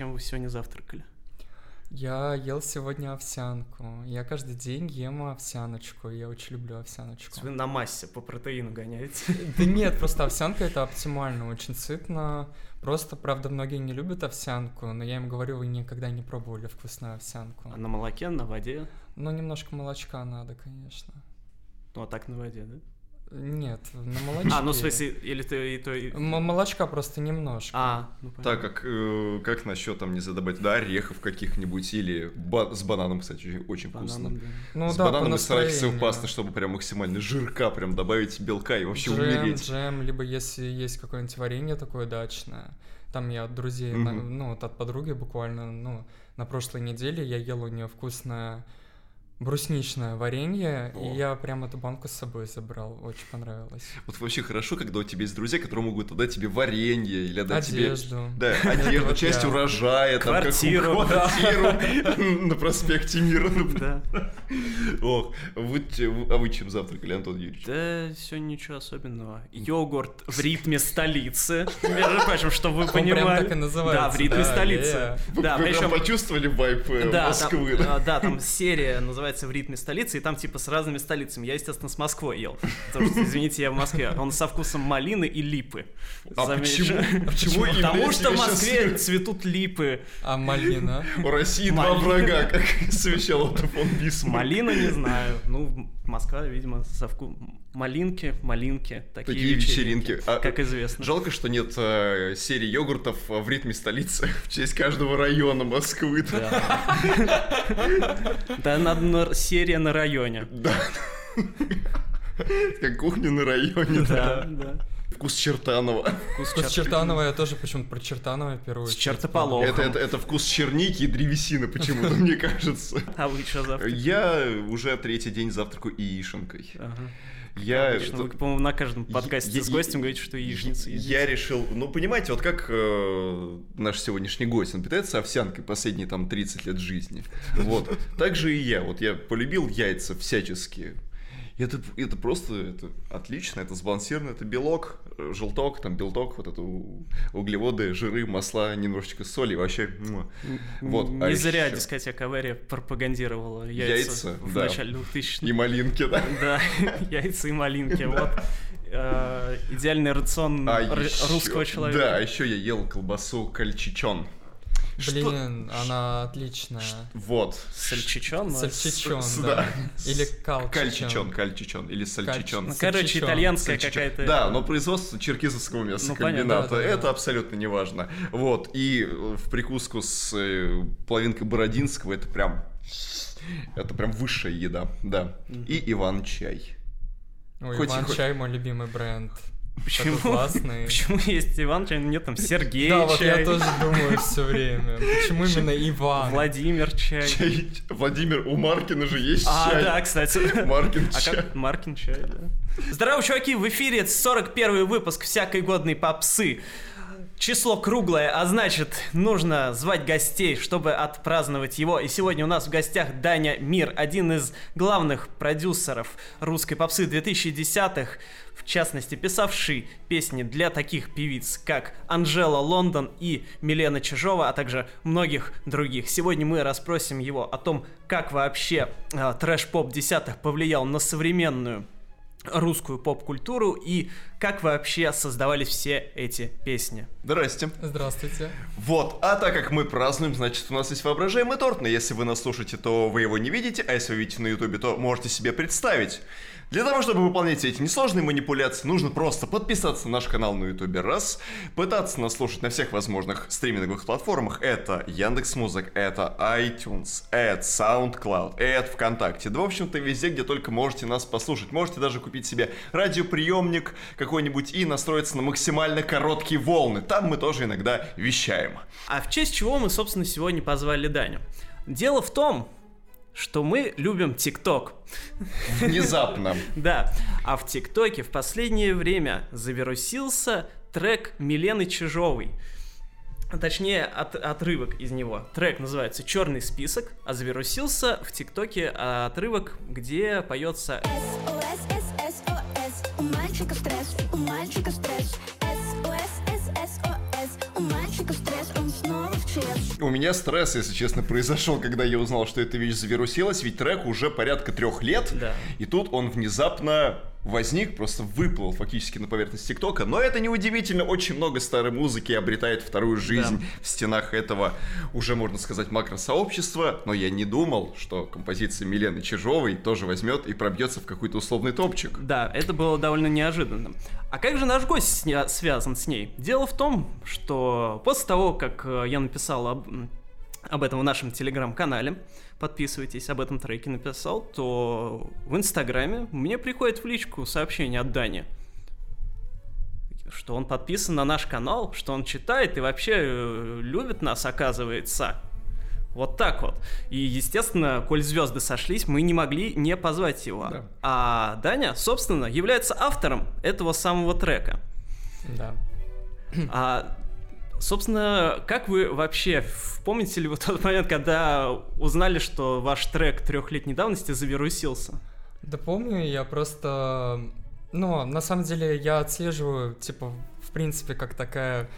чем вы сегодня завтракали? Я ел сегодня овсянку. Я каждый день ем овсяночку. Я очень люблю овсяночку. Вы на массе по протеину гоняете? Да нет, просто овсянка это оптимально, очень сытно. Просто, правда, многие не любят овсянку, но я им говорю, вы никогда не пробовали вкусную овсянку. А на молоке, на воде? Ну, немножко молочка надо, конечно. Ну, а так на воде, да? Нет, на молочке. А, ну в смысле, или ты и то, и... М- молочка просто немножко. А, ну понятно. Так как, э, как насчет там, не задобавить, да, орехов каких-нибудь или ба- с бананом, кстати, очень- очень вкусно. Бананом, да. Ну с да, бананом и с настроению. пастой, чтобы прям максимально жирка прям добавить белка и вообще джем, умереть. джем, либо если есть какое-нибудь варенье такое дачное. Там я от друзей, на- Мгм. ну, вот от подруги буквально, ну, на прошлой неделе я ел у нее вкусное брусничное варенье, О. и я прям эту банку с собой забрал, очень понравилось. Вот вообще хорошо, когда у тебя есть друзья, которые могут отдать тебе варенье или отдать тебе... Одежду. Да, одежду, часть урожая, там, Квартиру, квартиру на проспекте Мира. Да. Ох, вы, а вы чем завтракали, Антон Юрьевич? Да, сегодня ничего особенного. Йогурт в ритме столицы. Между прочим, чтобы вы прям понимали. так и называется, Да, в ритме столицы. Вы, прям почувствовали вайп э, Москвы? а, да, там серия называется «В ритме столицы», и там типа с разными столицами. Я, естественно, с Москвой ел. Потому что, извините, я в Москве. Он со вкусом малины и липы. А Замечу. почему? А почему именно Потому что в Москве цветут липы. А малина? У России два врага, как совещал фон Бисмарк. Малина не знаю. Ну, Москва, видимо, со вкусом... Малинки, малинки. Такие, Такие вечеринки. А, Как известно. Жалко, что нет э, серии йогуртов в ритме столицы в честь каждого района Москвы. Да. Надо на- серия на районе. Да. Как кухня на районе. Да, да. Вкус Чертанова. Вкус Вкус чер- Чертанова, я тоже почему-то про Чертанова первую С чертополохом. Это, это, это вкус черники и древесины почему-то, мне кажется. А вы что завтра? Я уже третий день завтракаю яишенкой. Ага. Я... Обычно вы, по-моему, на каждом Я- подкасте я- с гостем говорите, что яичница едите. Я решил, ну, понимаете, вот как э, наш сегодняшний гость, он питается овсянкой последние там 30 лет жизни. Вот. Так же и я. Вот я полюбил яйца всячески. Это, это просто это отлично, это сбалансировано, это белок, э, желток, там белток, вот это углеводы, жиры, масла, немножечко соли, вообще. Вот, Не а зря ещё- дискотека Авария пропагандировала яйца, Яйца, в да. начале 2000-х. И малинки, да. Да, яйца и малинки. Вот э, идеальный рацион А русского человека. Да, а еще я ел колбасу кальчичон. Блин, она отличная. Вот. Сальчичон? ну, Сальчичон, с- да. да. Или калчичон. Кальчичон, кальчичон или сальчичон. Ну, короче, Сальчичон. итальянская какая-то... Да, но производство черкизовского Ну, мясокомбината. понятно, да, да, это да. абсолютно не важно. Вот. И э, в прикуску с э, половинкой бородинского это прям... Это прям высшая еда, да. И Иван-чай. Ой, Хоть- Иван хоть- Чай мой любимый бренд. Почему? Классный. Почему есть Иван чай, нет там Сергей Да, вот я тоже думаю все время. Почему именно Иван? Владимир чай. Чай. Владимир, у Маркина же есть А, чай. да, кстати. Маркин А чай. как Маркин чай, да. Здорово, чуваки, в эфире 41 выпуск всякой годной попсы. Число круглое, а значит, нужно звать гостей, чтобы отпраздновать его. И сегодня у нас в гостях Даня Мир, один из главных продюсеров русской попсы 2010-х, в частности, писавший песни для таких певиц, как Анжела Лондон и Милена Чижова, а также многих других. Сегодня мы расспросим его о том, как вообще э, трэш-поп десятых повлиял на современную русскую поп-культуру и как вообще создавались все эти песни. Здрасте. Здравствуйте. Вот, а так как мы празднуем, значит, у нас есть воображаемый торт, но если вы нас слушаете, то вы его не видите, а если вы видите на ютубе, то можете себе представить. Для того, чтобы выполнять эти несложные манипуляции, нужно просто подписаться на наш канал на ютубе, раз, пытаться нас слушать на всех возможных стриминговых платформах, это Яндекс.Музык, это iTunes, это SoundCloud, это ВКонтакте, да, в общем-то, везде, где только можете нас послушать. Можете даже купить себе радиоприемник какой-нибудь и настроиться на максимально короткие волны, там мы тоже иногда вещаем. А в честь чего мы, собственно, сегодня позвали Даню? Дело в том, что мы любим ТикТок. Внезапно. Да, а в ТикТоке в последнее время завирусился трек Милены Чижовой. Точнее, от- отрывок из него. Трек называется «Черный список», а завирусился в ТикТоке отрывок, где поется у мальчика стресс, у мальчика стресс. У меня стресс, если честно, произошел, когда я узнал, что эта вещь завирусилась, ведь трек уже порядка трех лет, Да. и тут он внезапно возник, просто выплыл фактически на поверхность ТикТока. Но это неудивительно, очень много старой музыки обретает вторую жизнь в стенах этого, уже можно сказать, макросообщества. Но я не думал, что композиция Милены Чижовой тоже возьмет и пробьется в какой-то условный топчик. Да, это было довольно неожиданно. А как же наш гость сня- связан с ней? Дело в том, что после того, как э, я написал об, об этом в нашем телеграм-канале, подписывайтесь, об этом треке написал, то в Инстаграме мне приходит в личку сообщение от Дани, что он подписан на наш канал, что он читает и вообще э, любит нас, оказывается. Вот так вот. И, естественно, коль звезды сошлись, мы не могли не позвать его. Да. А Даня, собственно, является автором этого самого трека. Да. А, собственно, как вы вообще, помните ли вы тот момент, когда узнали, что ваш трек трехлетней давности завирусился? Да помню, я просто... Ну, на самом деле, я отслеживаю, типа, в принципе, как такая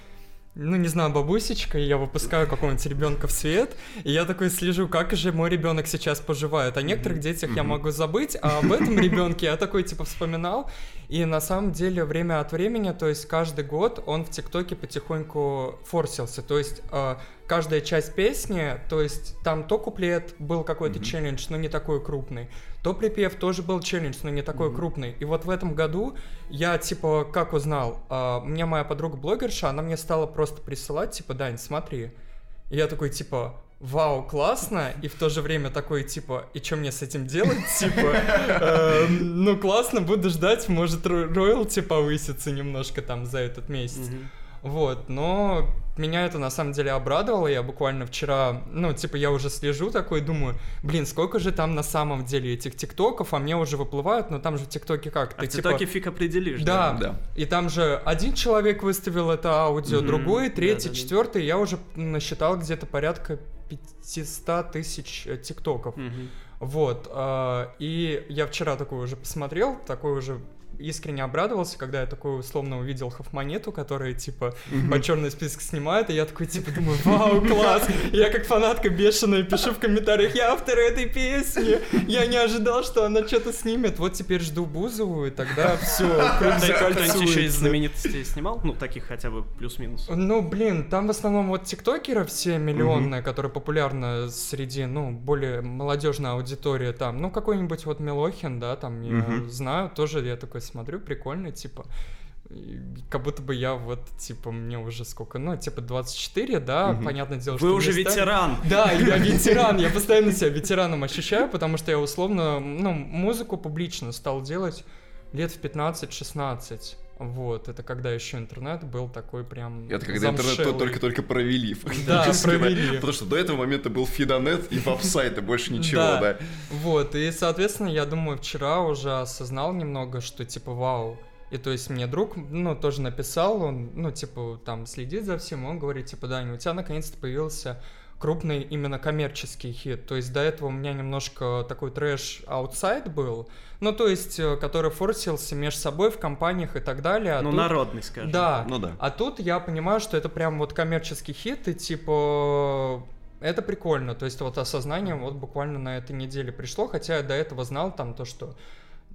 ну, не знаю, бабусечка, и я выпускаю какого-нибудь ребенка в свет, и я такой слежу, как же мой ребенок сейчас поживает. О некоторых детях я могу забыть, а об этом ребенке я такой, типа, вспоминал. И на самом деле, время от времени, то есть каждый год он в ТикТоке потихоньку форсился. То есть э, каждая часть песни, то есть там то куплет был какой-то челлендж, но не такой крупный, то припев тоже был челлендж, но не такой крупный. И вот в этом году я, типа, как узнал, а, у меня моя подруга-блогерша, она мне стала просто присылать, типа, Дань, смотри. И я такой, типа, вау, классно, и в то же время такой, типа, и что мне с этим делать, типа, эм, ну классно, буду ждать, может, ро- роялти повысится немножко там за этот месяц. Вот, но меня это на самом деле обрадовало. Я буквально вчера, ну, типа, я уже слежу такой, думаю, блин, сколько же там на самом деле этих тиктоков, а мне уже выплывают, но там же в тиктоке как? А Ты, в типа, ТикТоке фиг определишь, да, Да. и там же один человек выставил это аудио, Мгм, другой, третий, да-да-да. четвертый. Я уже насчитал где-то порядка 500 тысяч э, тиктоков. Мгм. Вот, а, и я вчера такой уже посмотрел, такой уже искренне обрадовался, когда я такой условно увидел Хофмонету, которая, типа, по черный список снимает, и я такой, типа, думаю, вау, класс! Я как фанатка бешеная пишу в комментариях, я автор этой песни! Я не ожидал, что она что-то снимет. Вот теперь жду Бузову, и тогда все, Кто-нибудь еще из знаменитостей снимал? Ну, таких хотя бы плюс-минус. Ну, блин, там в основном вот тиктокеры все миллионные, которые популярны среди, ну, более молодежной аудитории там. Ну, какой-нибудь вот Милохин, да, там, я знаю, тоже я такой смотрю, прикольно, типа, как будто бы я вот, типа, мне уже сколько, ну, типа 24, да, Мгм. понятное дело, что Вы уже ста- ветеран! Да, я ветеран, я постоянно себя ветераном ощущаю, потому что я условно, ну, музыку публично стал делать лет в 15-16. Вот, это когда еще интернет был такой прям Это когда интернет замшелый. то- только-только провели. Да, провели. Потому что до этого момента был фидонет и веб-сайт, и больше ничего, да. Вот, и, соответственно, я думаю, вчера уже осознал немного, что, типа, вау. И то есть мне друг, ну, тоже написал, он, ну, типа, там, следит за всем, он говорит, типа, Даня, у тебя наконец-то появился крупный именно коммерческий хит. То есть до этого у меня немножко такой трэш аутсайд был, ну, то есть, э, который форсился между собой в компаниях и так далее. а Ну, тут- народный, скажем. Да. Ну да. А тут я понимаю, что это прям вот коммерческий хит, и типа это прикольно. То есть вот осознание вот буквально на этой неделе пришло, хотя я до этого знал там то, что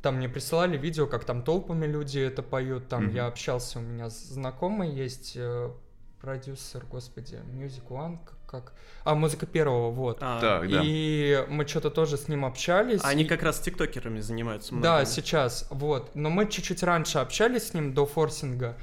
там мне присылали видео, как там толпами люди это поют, там Мгм. я общался, у меня знакомый есть э, продюсер, господи, Music One, как, как- а, музыка первого, вот. А, Так, да. И мы что-то тоже с ним общались. Они и- как раз тиктокерами занимаются да, многими. сейчас, вот. Но мы чуть-чуть раньше общались с ним до форсинга.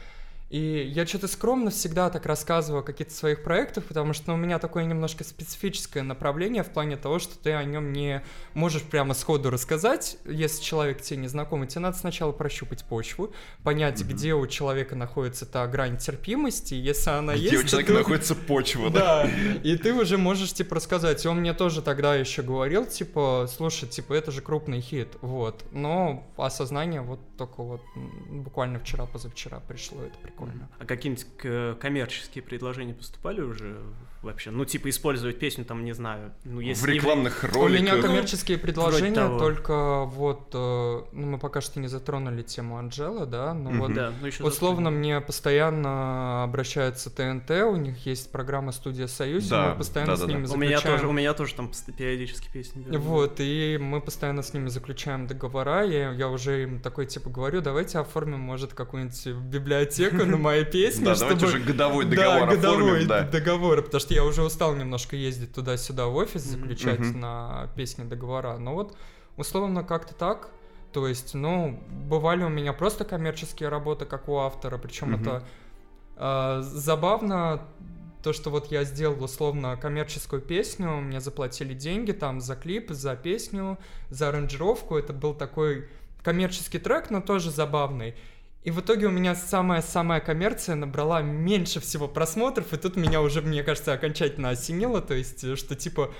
И я что-то скромно всегда так рассказываю о каких-то своих проектах, потому что ну, у меня такое немножко специфическое направление в плане того, что ты о нем не можешь прямо сходу рассказать, если человек тебе не знакомый. Тебе надо сначала прощупать почву, понять, где у человека находится та грань терпимости, если она Где есть. у то человека ты- находится почва, да? да, и ты уже можешь, типа, рассказать. Он мне тоже тогда еще говорил, типа, слушай, типа, это же крупный хит, вот. Но осознание вот только вот буквально вчера, позавчера пришло, это прикольно. А какие-нибудь к- коммерческие предложения поступали уже вообще? Ну, типа, использовать песню, там, не знаю, ну, если В не рекламных У меня роликах. коммерческие предложения, только вот, э, ну мы пока что не затронули тему Анджела, да, но Мгм. вот Да, ну еще условно мне постоянно обращаются ТНТ, у них есть программа «Студия Союз», и Да, мы постоянно с да-да-да. ними У меня заключаем... тоже, у меня тоже там периодически песни берут. Вот, и мы постоянно с ними заключаем договора, я, я уже им такой, типа, говорю, давайте оформим, может, какую-нибудь библиотеку на мои песни, Да, давайте уже годовой да, договор годовой оформим, да. договор, потому что я уже устал немножко ездить туда-сюда в офис, заключать Мгм. на песни договора. Но вот условно как-то так. То есть, ну, бывали у меня просто коммерческие работы, как у автора, причем Мгм. это а, забавно, то, что вот я сделал условно коммерческую песню, мне заплатили деньги там за клип, за песню, за аранжировку. Это был такой коммерческий трек, но тоже забавный. И в итоге у меня самая-самая коммерция набрала меньше всего просмотров, и тут меня уже, мне кажется, окончательно осенило, то есть, что типа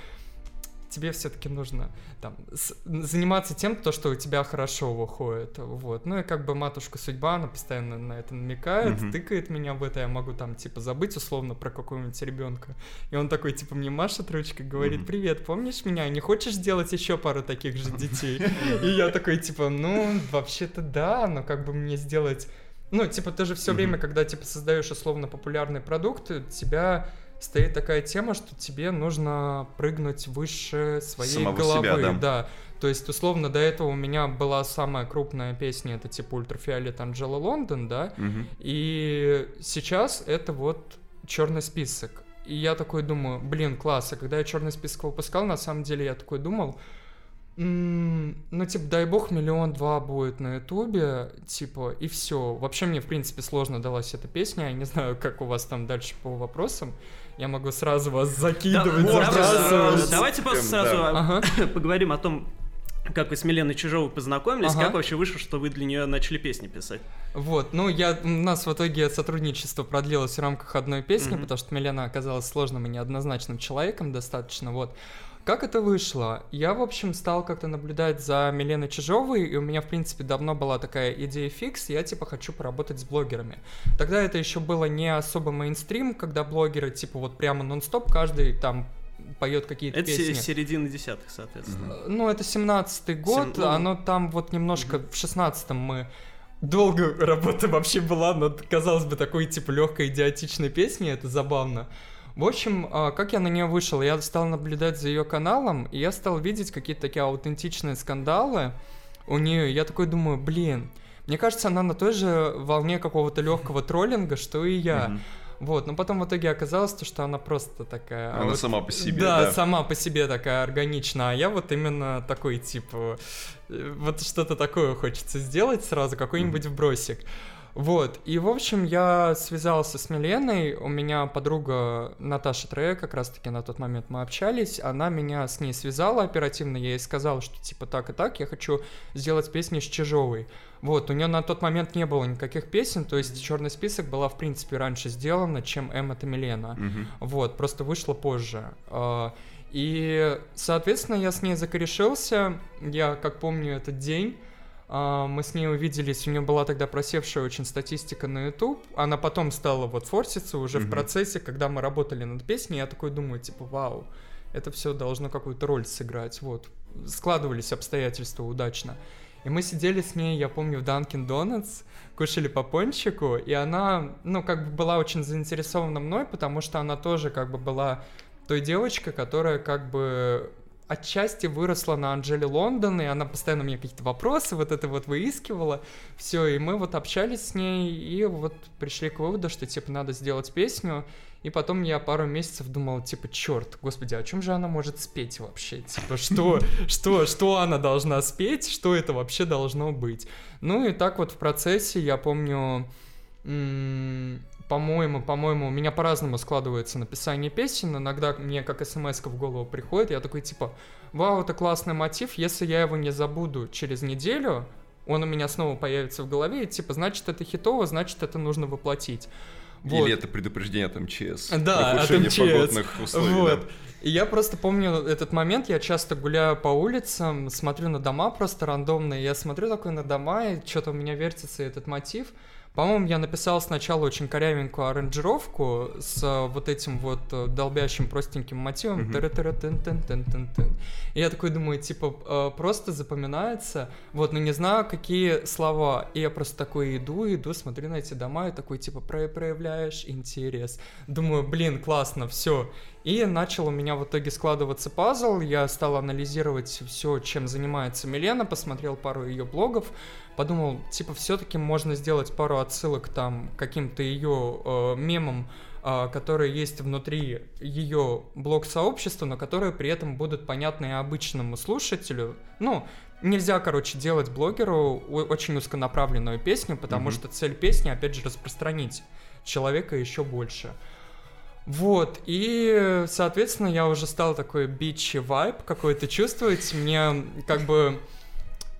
тебе все-таки нужно там с- заниматься тем, то, что у тебя хорошо выходит, вот. Ну и как бы матушка судьба, она постоянно на это намекает, Мгм. тыкает меня в это, я могу там типа забыть условно про какого-нибудь ребенка, и он такой типа мне машет ручкой, говорит, Мгм. привет, помнишь меня, не хочешь сделать еще пару таких же детей? И я такой типа, ну вообще-то да, но как бы мне сделать ну, типа, ты же все время, когда типа создаешь условно популярный продукт, тебя стоит такая тема, что тебе нужно прыгнуть выше своей Самого головы. себя, да. То есть, условно, до этого у меня была самая крупная песня, это типа Ультрафиолет Анджела Лондон, да, Мгм. и сейчас это вот черный список. И я такой думаю, блин, класс. А когда я черный список выпускал, на самом деле я такой думал, «М, ну, типа, дай бог, миллион-два будет на Ютубе, типа, и все. Вообще мне, в принципе, сложно далась эта песня. Я не знаю, как у вас там дальше по вопросам. Я могу сразу вас Да, закидывать, можно забрасывать. сразу. Давайте просто сразу да. Ага. поговорим о том, как вы с Миленой Чижовой познакомились, Ага. как вообще вышло, что вы для нее начали песни писать. Вот, ну я, у нас в итоге сотрудничество продлилось в рамках одной песни, Мгм. потому что Милена оказалась сложным и неоднозначным человеком достаточно, вот. Как это вышло? Я, в общем, стал как-то наблюдать за Миленой Чижовой, и у меня, в принципе, давно была такая идея фикс, я, типа, хочу поработать с блогерами. Тогда это еще было не особо мейнстрим, когда блогеры, типа, вот прямо нон-стоп, каждый там поет какие-то Это песни. середина десятых, соответственно. Э, Ну, это 17-й год, Сем- ну, оно там вот немножко в 16-м мы... Долго работа вообще была над, казалось бы, такой, типа, легкой идиотичной песней, это забавно. В общем, а, как я на нее вышел? Я стал наблюдать за ее каналом, и я стал видеть какие-то такие аутентичные скандалы у нее. Я такой думаю, блин, мне кажется, она на той же волне какого-то легкого троллинга, что и я. Вот, но потом в итоге оказалось, то, что она просто такая... Она вот- сама по себе, Да, да. сама по себе такая органичная, а я вот именно такой, типа, э, вот что-то такое хочется сделать сразу, какой-нибудь вбросик. Вот, и, в общем, я связался с Миленой, у меня подруга Наташа Трея, как раз-таки на тот момент мы общались, она меня с ней связала оперативно, я ей сказал, что типа так и так, я хочу сделать песни с Чижовой. Вот, у нее на тот момент не было никаких песен, то есть черный список была, в принципе, раньше сделана, чем Эмма это Милена. Мгм. Вот, просто вышло позже. А, И, соответственно, я с ней закорешился. Я, как помню этот день, мы с ней увиделись, у нее была тогда просевшая очень статистика на YouTube. Она потом стала вот форситься уже в Мгм. процессе, когда мы работали над песней. Я такой думаю, типа, вау, это все должно какую-то роль сыграть. Вот, складывались обстоятельства удачно. И мы сидели с ней, я помню, в Dunkin' Donuts, кушали по пончику, и она, ну, как бы была очень заинтересована мной, потому что она тоже как бы была той девочкой, которая как бы отчасти выросла на Анжеле Лондон, и она постоянно мне какие-то вопросы вот это вот выискивала. Все, и мы вот общались с ней, и вот пришли к выводу, что, типа, надо сделать песню. И потом я пару месяцев думал, типа, черт, господи, о чем же она может спеть вообще? Типа, что, что, что она должна спеть, что это вообще должно быть? Ну и так вот в процессе, я помню, по-моему, по-моему, у меня по-разному складывается написание песен. Иногда мне как смс в голову приходит, я такой типа, вау, это классный мотив, если я его не забуду через неделю, он у меня снова появится в голове, и типа, значит, это хитово, значит, это нужно воплотить. Вот. Или это предупреждение от МЧС. Да, от МЧС. погодных условий, Вот. да. И я просто помню этот момент, я часто гуляю по улицам, смотрю на дома просто рандомные, я смотрю такой на дома, и что-то у меня вертится этот мотив, По-моему, я написал сначала очень корявенькую аранжировку с э, вот этим вот э, долбящим простеньким мотивом. Тыры-тыры-тын-тын-тын-тын. И я такой думаю, типа, э, просто запоминается, вот, но не знаю, какие слова. И я просто такой иду, иду, смотрю на эти дома, и такой, типа, «Про- проявляешь интерес. Думаю, блин, классно, все. И начал у меня в итоге складываться пазл, я стал анализировать все, чем занимается Милена, посмотрел пару ее блогов, подумал, типа, все-таки можно сделать пару отсылок там каким-то ее э, мемам, э, которые есть внутри ее блог-сообщества, но которые при этом будут понятны и обычному слушателю. Ну, нельзя, короче, делать блогеру очень узконаправленную песню, потому Мгм. что цель песни, опять же, распространить человека еще больше. Вот, и, соответственно, я уже стал такой бичи вайб какой-то чувствовать. Мне как бы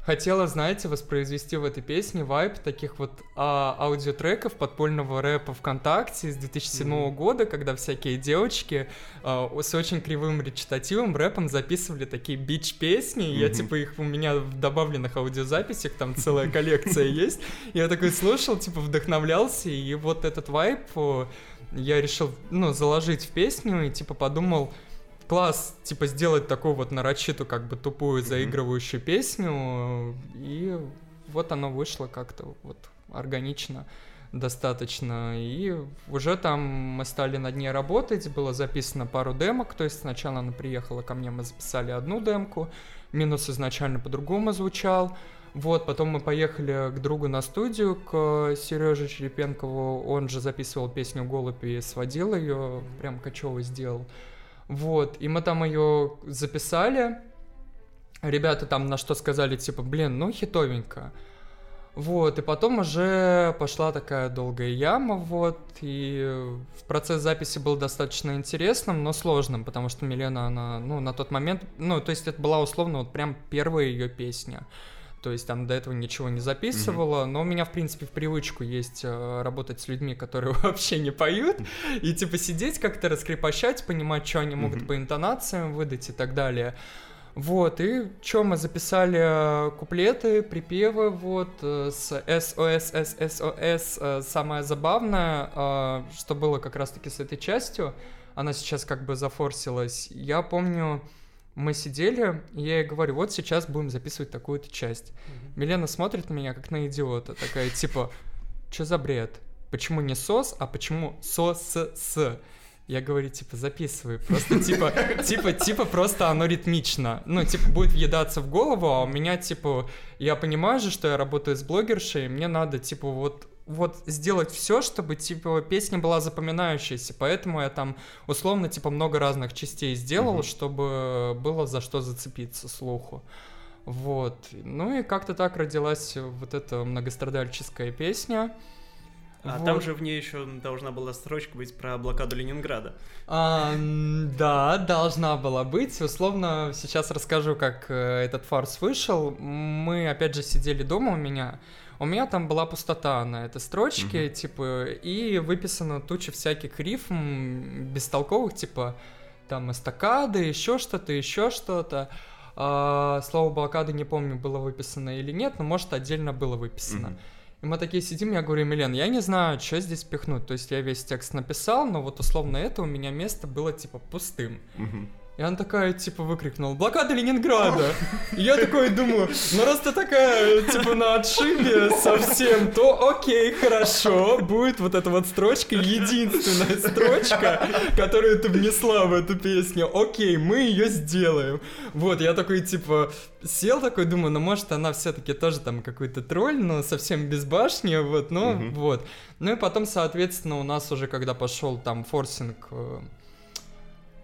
хотела, знаете, воспроизвести в этой песне вайб таких вот а, аудиотреков подпольного рэпа ВКонтакте с 2007 Мгм. года, когда всякие девочки а, с очень кривым речитативом, рэпом записывали такие бич-песни, и я, типа, их у меня в добавленных аудиозаписях, там целая коллекция есть. Я такой слушал, типа, вдохновлялся, и вот этот вайб я решил, ну, заложить в песню, и, типа, подумал, класс, типа, сделать такую вот нарочитую, как бы тупую, заигрывающую песню, и вот оно вышло как-то вот органично достаточно, и уже там мы стали над ней работать, было записано пару демок, то есть сначала она приехала ко мне, мы записали одну демку, минус изначально по-другому звучал, вот, потом мы поехали к другу на студию, к Сереже Черепенкову, он же записывал песню «Голубь» и сводил ее, прям кочевый сделал. Вот, и мы там ее записали. Ребята там на что сказали, типа, блин, ну хитовенько. Вот, и потом уже пошла такая долгая яма, вот, и процесс записи был достаточно интересным, но сложным, потому что Милена, она, ну, на тот момент, ну, то есть это была условно вот прям первая ее песня. То есть там до этого ничего не записывала, но у меня, в принципе, в привычку есть э, работать с людьми, которые вообще не поют, и типа сидеть как-то раскрепощать, понимать, что они могут Мгм. по интонациям выдать и так далее. Вот, и что мы записали э, куплеты, припевы, вот, э, с SOS, SSOS. э, Самое забавное, что было как раз-таки с этой частью, она сейчас как бы зафорсилась. Я помню, мы сидели, и я ей говорю, вот сейчас будем записывать такую-то часть. Милена смотрит на меня, как на идиота, такая, типа, что за бред? Почему не сос, а почему сос-с? Я говорю, типа, записывай. Просто, типа, типа, типа, просто оно ритмично. Ну, типа, будет въедаться в голову, а у меня, типа, я понимаю же, что я работаю с блогершей, и мне надо, типа, вот вот сделать все, чтобы, типа, песня была запоминающаяся, поэтому я там, условно, типа, много разных частей сделал, Мгм. чтобы было за что зацепиться слуху. Вот. Ну и как-то так родилась вот эта многострадальческая песня. А Вот. там же в ней еще должна была строчка быть про блокаду Ленинграда. А, да, должна была быть. Условно, сейчас расскажу, как э, этот фарс вышел. Мы, опять же, сидели дома у меня. У меня там была пустота на этой строчке, Мгм. типа, и выписано туча всяких рифм бестолковых, типа, там, эстакады, еще что-то, еще что-то. А, слово блокады не помню, было выписано или нет, но, может, отдельно было выписано. Мгм. И мы такие сидим, я говорю, Милен, я не знаю, что здесь пихнуть. То есть я весь текст написал, но вот условно это у меня место было типа пустым. Мгм. И она такая, типа, выкрикнула, блокада Ленинграда. И я такой думаю, ну раз ты такая, типа, на отшибе совсем, то окей, хорошо, будет вот эта вот строчка, единственная строчка, которую ты внесла в эту песню. Окей, мы ее сделаем. Вот, я такой, типа, сел такой, думаю, ну может она все-таки тоже там какой-то тролль, но совсем без башни, вот, ну, Мгм. вот. Ну и потом, соответственно, у нас уже, когда пошел там форсинг э,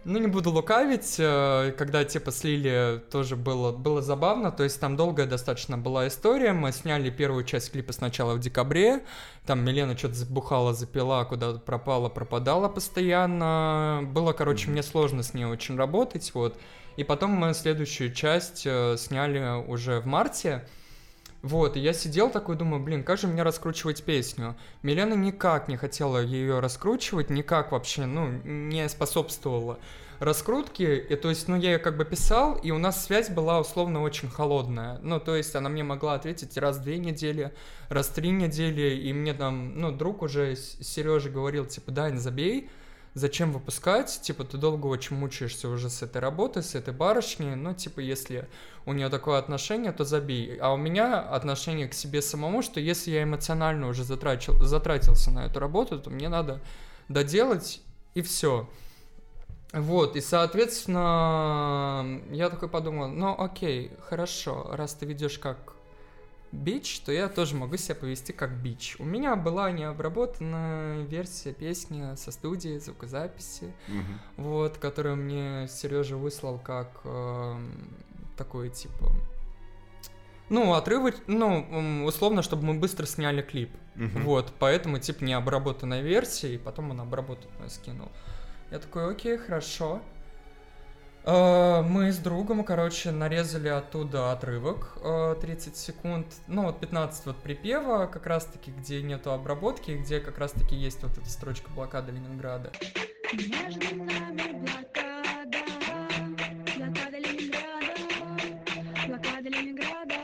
ну, не буду лукавить, э, когда типа слили, тоже было, было забавно, то есть там долгая достаточно была история, мы сняли первую часть клипа сначала в декабре, там Милена что-то забухала, запила, куда-то пропала, пропадала постоянно, было, короче, мне сложно с ней очень работать, вот, и потом мы следующую часть э, сняли уже в марте, вот, и я сидел такой, думаю, блин, как же мне раскручивать песню? Милена никак не хотела ее раскручивать, никак вообще, ну, не способствовала. раскрутки, и то есть, ну, я ее как бы писал, и у нас связь была условно очень холодная. Ну, то есть, она мне могла ответить раз в две недели, раз в три недели, и мне там, ну, друг уже, Сережа говорил, типа, Дань, забей, зачем выпускать, типа, ты долго очень мучаешься уже с этой работой, с этой барышней, ну, типа, если у нее такое отношение, то забей. А у меня отношение к себе самому, что если я эмоционально уже затрачил, затратился на эту работу, то мне надо доделать, и все. Вот, и, соответственно, я такой подумал, ну, окей, хорошо, раз ты ведешь как бич, то я тоже могу себя повести как бич. У меня была необработанная версия песни со студии, звукозаписи, Мгм. вот, которую мне Сережа выслал как э, такой, типа, ну, отрывок, ну, условно, чтобы мы быстро сняли клип. Мгм. Вот, поэтому, типа, необработанная версия, и потом он обработанную скинул. Я такой, окей, хорошо. Э, Мы с другом, короче, нарезали оттуда отрывок э, 30 секунд, ну вот 15 вот припева, как раз-таки, где нету обработки, где как раз-таки есть вот эта строчка блокады Ленинграда. Между нами блокада, блокада Ленинграда, блокада Ленинграда.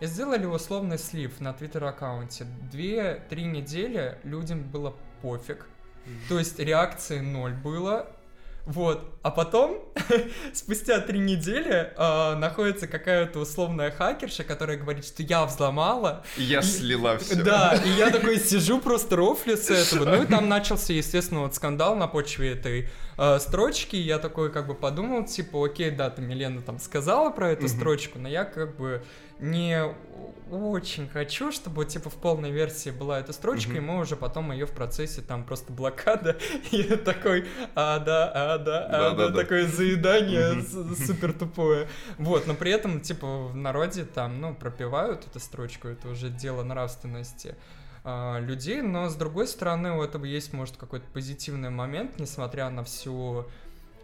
И сделали условный слив на твиттер-аккаунте. Две-три недели людям было пофиг. То есть реакции ноль было. Вот. А потом, спустя три недели, а, находится какая-то условная хакерша, которая говорит, что я взломала. И Я И- слила все. Да, и я такой сижу, просто рофлю с этого. Ну и там начался, естественно, вот скандал на почве этой э, строчки. И Я такой как бы подумал, типа, окей, да, там Милена там сказала про эту строчку, но я как бы не очень хочу, чтобы типа в полной версии была эта строчка, и Мгм. мы уже потом ее в процессе там просто блокада, и такой, а да, а да, а да, такое заедание супер тупое. Вот, но при этом, типа, в народе там, ну, пропивают эту строчку, это уже дело нравственности а, людей, но с другой стороны у этого есть, может, какой-то позитивный момент, несмотря на всю,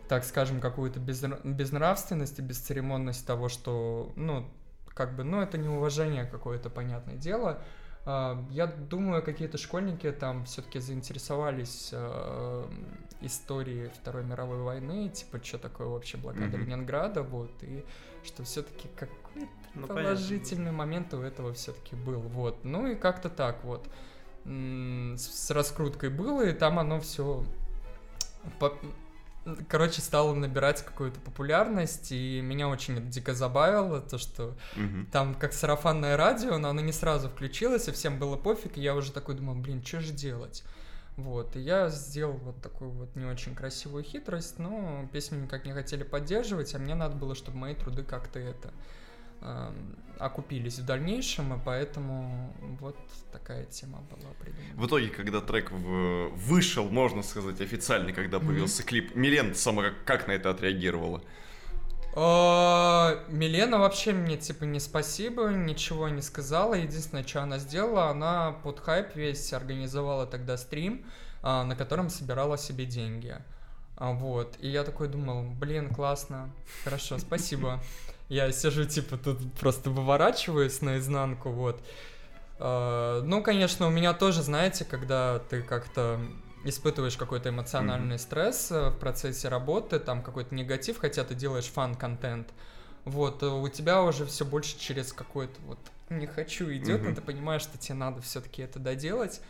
так скажем, какую-то безнра- безнравственность и бесцеремонность того, что, ну, как бы, ну, это неуважение какое-то, понятное дело. Я думаю, какие-то школьники там все-таки заинтересовались а, историей Второй мировой войны, типа, что такое вообще блокада Мгм. Ленинграда, вот, и что все-таки какой-то Ну, понятно. положительный момент у этого все-таки был, вот. Ну и как-то так вот с раскруткой было, и там оно все, короче, стало набирать какую-то популярность, и меня очень дико забавило, то, что Мгм. там как сарафанное радио, но оно не сразу включилось, и всем было пофиг, и я уже такой думал, блин, что же делать? Вот, и я сделал вот такую вот не очень красивую хитрость, но песню никак не хотели поддерживать, а мне надо было, чтобы мои труды как-то это окупились в дальнейшем, и поэтому вот такая тема была придумана. В итоге, когда трек в- вышел, можно сказать, официально, когда появился клип, Милен сама как, как на это отреагировала? А, Милена вообще мне типа не спасибо, ничего не сказала. Единственное, что она сделала, она под хайп весь организовала тогда стрим, а, на котором собирала себе деньги. А, Вот. И я такой думал, блин, классно, хорошо, спасибо. Я сижу, типа, тут просто выворачиваюсь наизнанку, вот. А, Ну, конечно, у меня тоже, знаете, когда ты как-то испытываешь какой-то эмоциональный стресс э, в процессе работы, там какой-то негатив, хотя ты делаешь фан-контент, вот, э, у тебя уже все больше через какой-то вот не хочу идет, Мгм. но ты понимаешь, что тебе надо все-таки это доделать.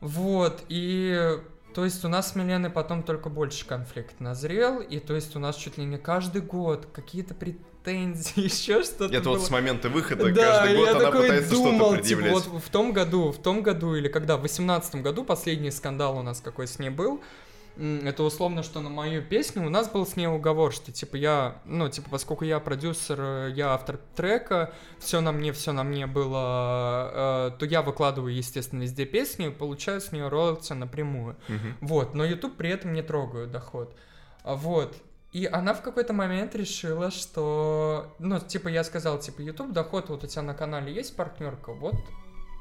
Вот, и то есть у нас с Миленой потом только больше конфликт назрел, и то есть у нас чуть ли не каждый год какие-то претензии, еще что-то Это было. вот с момента выхода Да, каждый год я она такой пытается думал, что-то типа, предъявлять. вот в том году, в том году или когда, в восемнадцатом году последний скандал у нас какой с ней был, это условно, что на мою песню у нас был с ней уговор, что типа я, ну типа поскольку я продюсер, э, я автор трека, все на мне, все на мне было, э, то я выкладываю, естественно, везде песню и получаю с нее роялти напрямую. Мгм. Вот, но YouTube при этом не трогаю доход. А, Вот. И она в какой-то момент решила, что, ну, типа, я сказал, типа, YouTube доход, вот у тебя на канале есть партнерка, вот,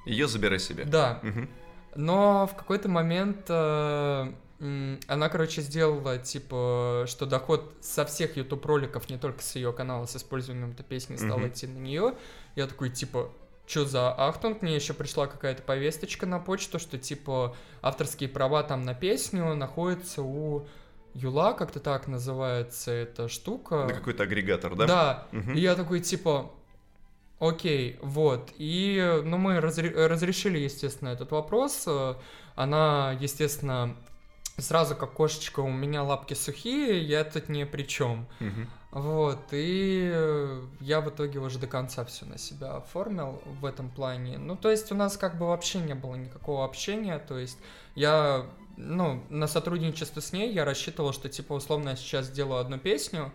Ее забирай себе. да. Мгм. Но в какой-то момент э, она, короче, сделала, типа, что доход со всех YouTube роликов, не только с ее канала, с использованием этой песни, стал Мгм. идти на нее. Я такой, типа, что за ахтунг, мне еще пришла какая-то повесточка на почту, что типа авторские права там на песню находятся у Юла, как-то так называется эта штука. На какой-то агрегатор, да? Да, Мгм. и я такой, типа, окей, вот. И, ну, мы разре- разрешили, естественно, этот вопрос. Э, Она, естественно, сразу как кошечка, у меня лапки сухие, я тут ни при чем. Мгм. Вот, и э, я в итоге уже до конца все на себя оформил в этом плане. Ну, то есть у нас как бы вообще не было никакого общения, то есть я, ну, на сотрудничество с ней я рассчитывал, что, типа, условно, я сейчас сделаю одну песню,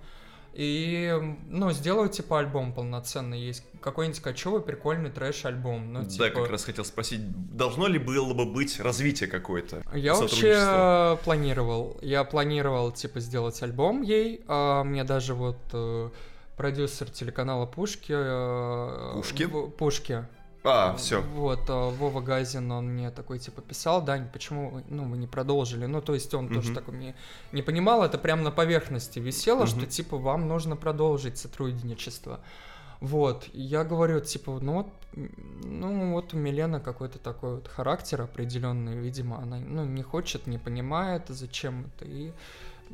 и, ну, сделаю, типа, альбом полноценный, есть какой-нибудь кочевый прикольный трэш-альбом, ну, Да, типа... как раз хотел спросить, должно ли было бы быть развитие какое-то? Я вообще планировал. Я планировал, типа, сделать альбом ей. А мне даже вот э, продюсер телеканала Пушки... э, Пушки? Пушки. А, все. Вот, э, Вова Газин, он мне такой, типа, писал, Дань, почему, ну, вы не продолжили? Ну, то есть он тоже Мгм. такой мне не понимал, это прям на поверхности висело, что, Мгм. типа, вам нужно продолжить сотрудничество. Вот, и я говорю, типа, ну вот, ну вот у Милены какой-то такой вот характер определенный, видимо, она, ну, не хочет, не понимает, зачем это, и...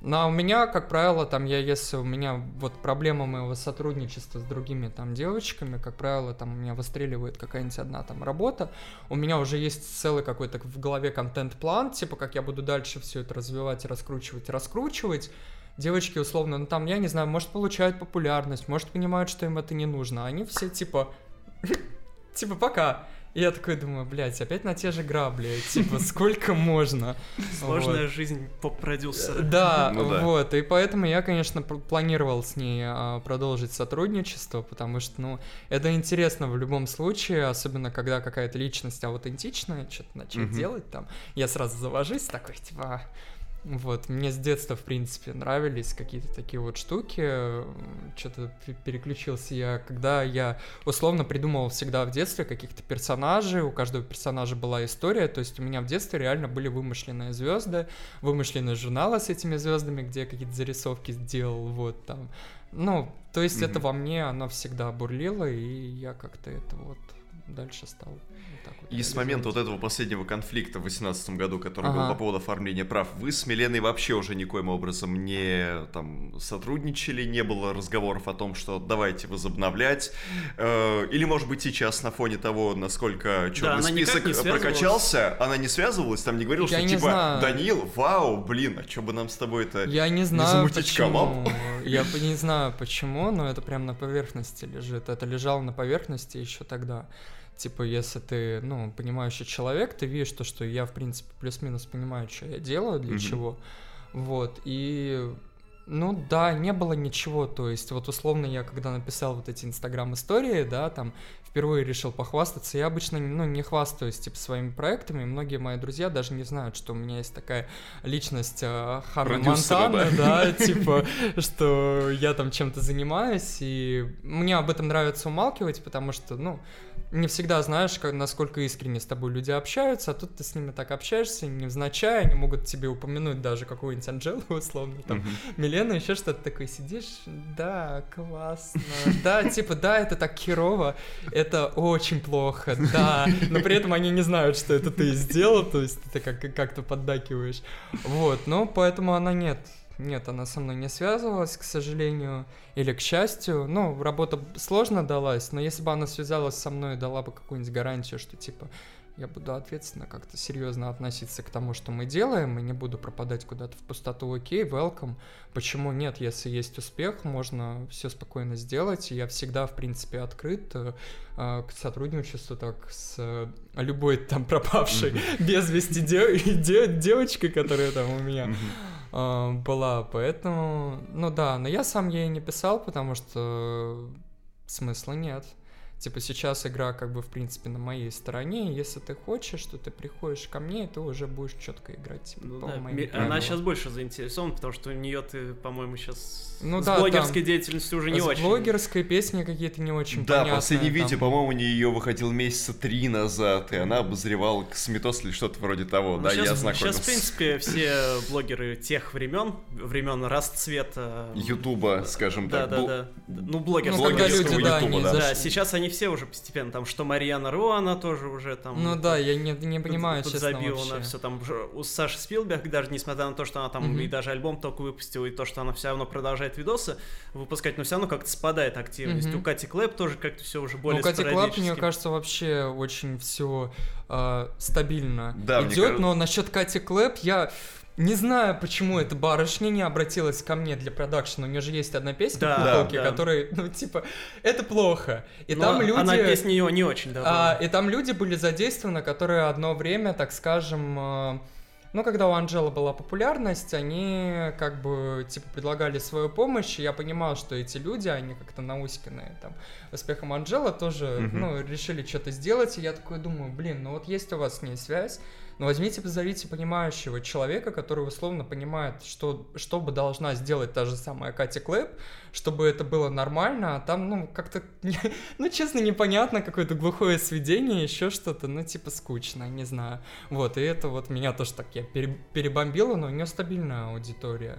Ну, а у меня, как правило, там, я, если у меня вот проблема моего сотрудничества с другими там девочками, как правило, там у меня выстреливает какая-нибудь одна там работа, у меня уже есть целый какой-то в голове контент-план, типа, как я буду дальше все это развивать, раскручивать, раскручивать, девочки условно, ну там, я не знаю, может получают популярность, может понимают, что им это не нужно, а они все типа, типа пока. И я такой думаю, блядь, опять на те же грабли, типа сколько можно? Сложная Вот. жизнь поп-продюсера. Да, Ну да. вот, и поэтому я, конечно, планировал с ней а, продолжить сотрудничество, потому что, ну, это интересно в любом случае, особенно когда какая-то личность аутентичная, что-то начать делать там, я сразу завожусь такой, типа. Вот, мне с детства, в принципе, нравились какие-то такие вот штуки, что-то переключился я, когда я условно придумывал всегда в детстве каких-то персонажей, у каждого персонажа была история, то есть у меня в детстве реально были вымышленные звезды, вымышленные журналы с этими звездами, где я какие-то зарисовки сделал, вот там. Ну, то есть это Мгм. во мне, оно всегда бурлило, и я как-то это вот дальше стал так вот И с момента вот этого последнего конфликта в 2018 году, который был Ага. по поводу оформления прав, вы с Миленой вообще уже никоим образом не там сотрудничали, не было разговоров о том, что давайте возобновлять. Э, или, может быть, сейчас на фоне того, насколько черный никак список не прокачался, она не связывалась, там не говорил, Я что не типа знаю. Данил, вау, блин, а что бы нам с тобой это Я не не знаю, замутить почему. Я не знаю, почему, но это прям на поверхности лежит. Это лежало на поверхности еще тогда. Типа, если ты, ну, понимающий человек, ты видишь то, что я, в принципе, плюс-минус понимаю, что я делаю, для Мгм. чего. Вот, и... Ну да, не было ничего, то есть вот условно я когда написал вот эти инстаграм-истории, да, там впервые решил похвастаться, я обычно, ну, не хвастаюсь, типа, своими проектами, многие мои друзья даже не знают, что у меня есть такая личность э, Харви Продюсера, Монтана, да. да, типа, что я там чем-то занимаюсь, и мне об этом нравится умалкивать, потому что, ну, не всегда знаешь, как, насколько искренне с тобой люди общаются, а тут ты с ними так общаешься, невзначай, они могут тебе упомянуть даже какую-нибудь Анжелу, условно, там, Мгм. Милена, еще что-то такое, сидишь, да, классно, да, типа, да, это так херово, это очень плохо, да, но при этом они не знают, что это ты сделал, то есть ты как- как-то поддакиваешь, вот, но поэтому она нет, нет, она со мной не связывалась, к сожалению, или к счастью, ну, работа сложно далась, но если бы она связалась со мной и дала бы какую-нибудь гарантию, что, типа, я буду ответственно как-то серьезно относиться к тому, что мы делаем, и не буду пропадать куда-то в пустоту. Окей, welcome. Почему нет? Если есть успех, можно все спокойно сделать. И я всегда, в принципе, открыт э, э, к сотрудничеству так с э, любой там пропавшей без вести де- де- девочкой, которая там у меня Мгм. э, была. Поэтому, ну да, но я сам ей не писал, потому что смысла нет. Типа сейчас игра как бы в принципе на моей стороне, если ты хочешь, что ты приходишь ко мне, и ты уже будешь четко играть типа, Ну по да, моим ми- правилам. Она сейчас больше заинтересована, потому что у нее ты, по-моему, сейчас Ну с да, блогерской там деятельностью уже не С очень. блогерской песни какие-то не очень Да, понятные. последний там. видео, по-моему, у нее выходил месяца три назад, и она обозревала Косметос или что-то вроде того. да, я знакомился. сейчас, в принципе, все блогеры тех времен, времен расцвета. Ютуба, скажем Да, так. да, бл- да. Ну, блогерского. Ну, когда блогерского люди, да, да. Да, сейчас они все уже постепенно, там, что Марьяна Ро, она тоже уже там... Ну да, я не, не понимаю, тут честно, забила вообще. на все там ж- у Саши Спилберг даже несмотря на то что она там Мгм. и даже альбом только выпустила и то что она все равно продолжает видосы выпускать но все равно как-то спадает активность Мгм. у Кати Клэп тоже как-то все уже более ну, Катя Клэп, мне кажется, вообще очень все стабильно Да, идет, кажется- но насчет Кати Клэп я не знаю, почему эта барышня не обратилась ко мне для продакшена. У нее же есть одна песня Да, в «Куколке», да. которая, ну, типа, это плохо. И Но там люди... она песни ее не очень давно А, и там люди были задействованы, которые одно время, так скажем, э, ну, когда у Анжелы была популярность, они как бы, типа, предлагали свою помощь, и я понимал, что эти люди, они как-то науськанные, там, успехом Анжелы тоже, Мгм. ну, решили что-то сделать, и я такой думаю, блин, ну вот есть у вас с ней связь, ну, возьмите, позовите понимающего человека, который условно понимает, что, что бы должна сделать та же самая Катя Клэп, чтобы это было нормально, а там, ну, как-то, ну, честно, непонятно, какое-то глухое сведение, еще что-то, ну, типа, скучно, не знаю. Вот, и это вот меня тоже так я пере- перебомбило, но у нее стабильная аудитория.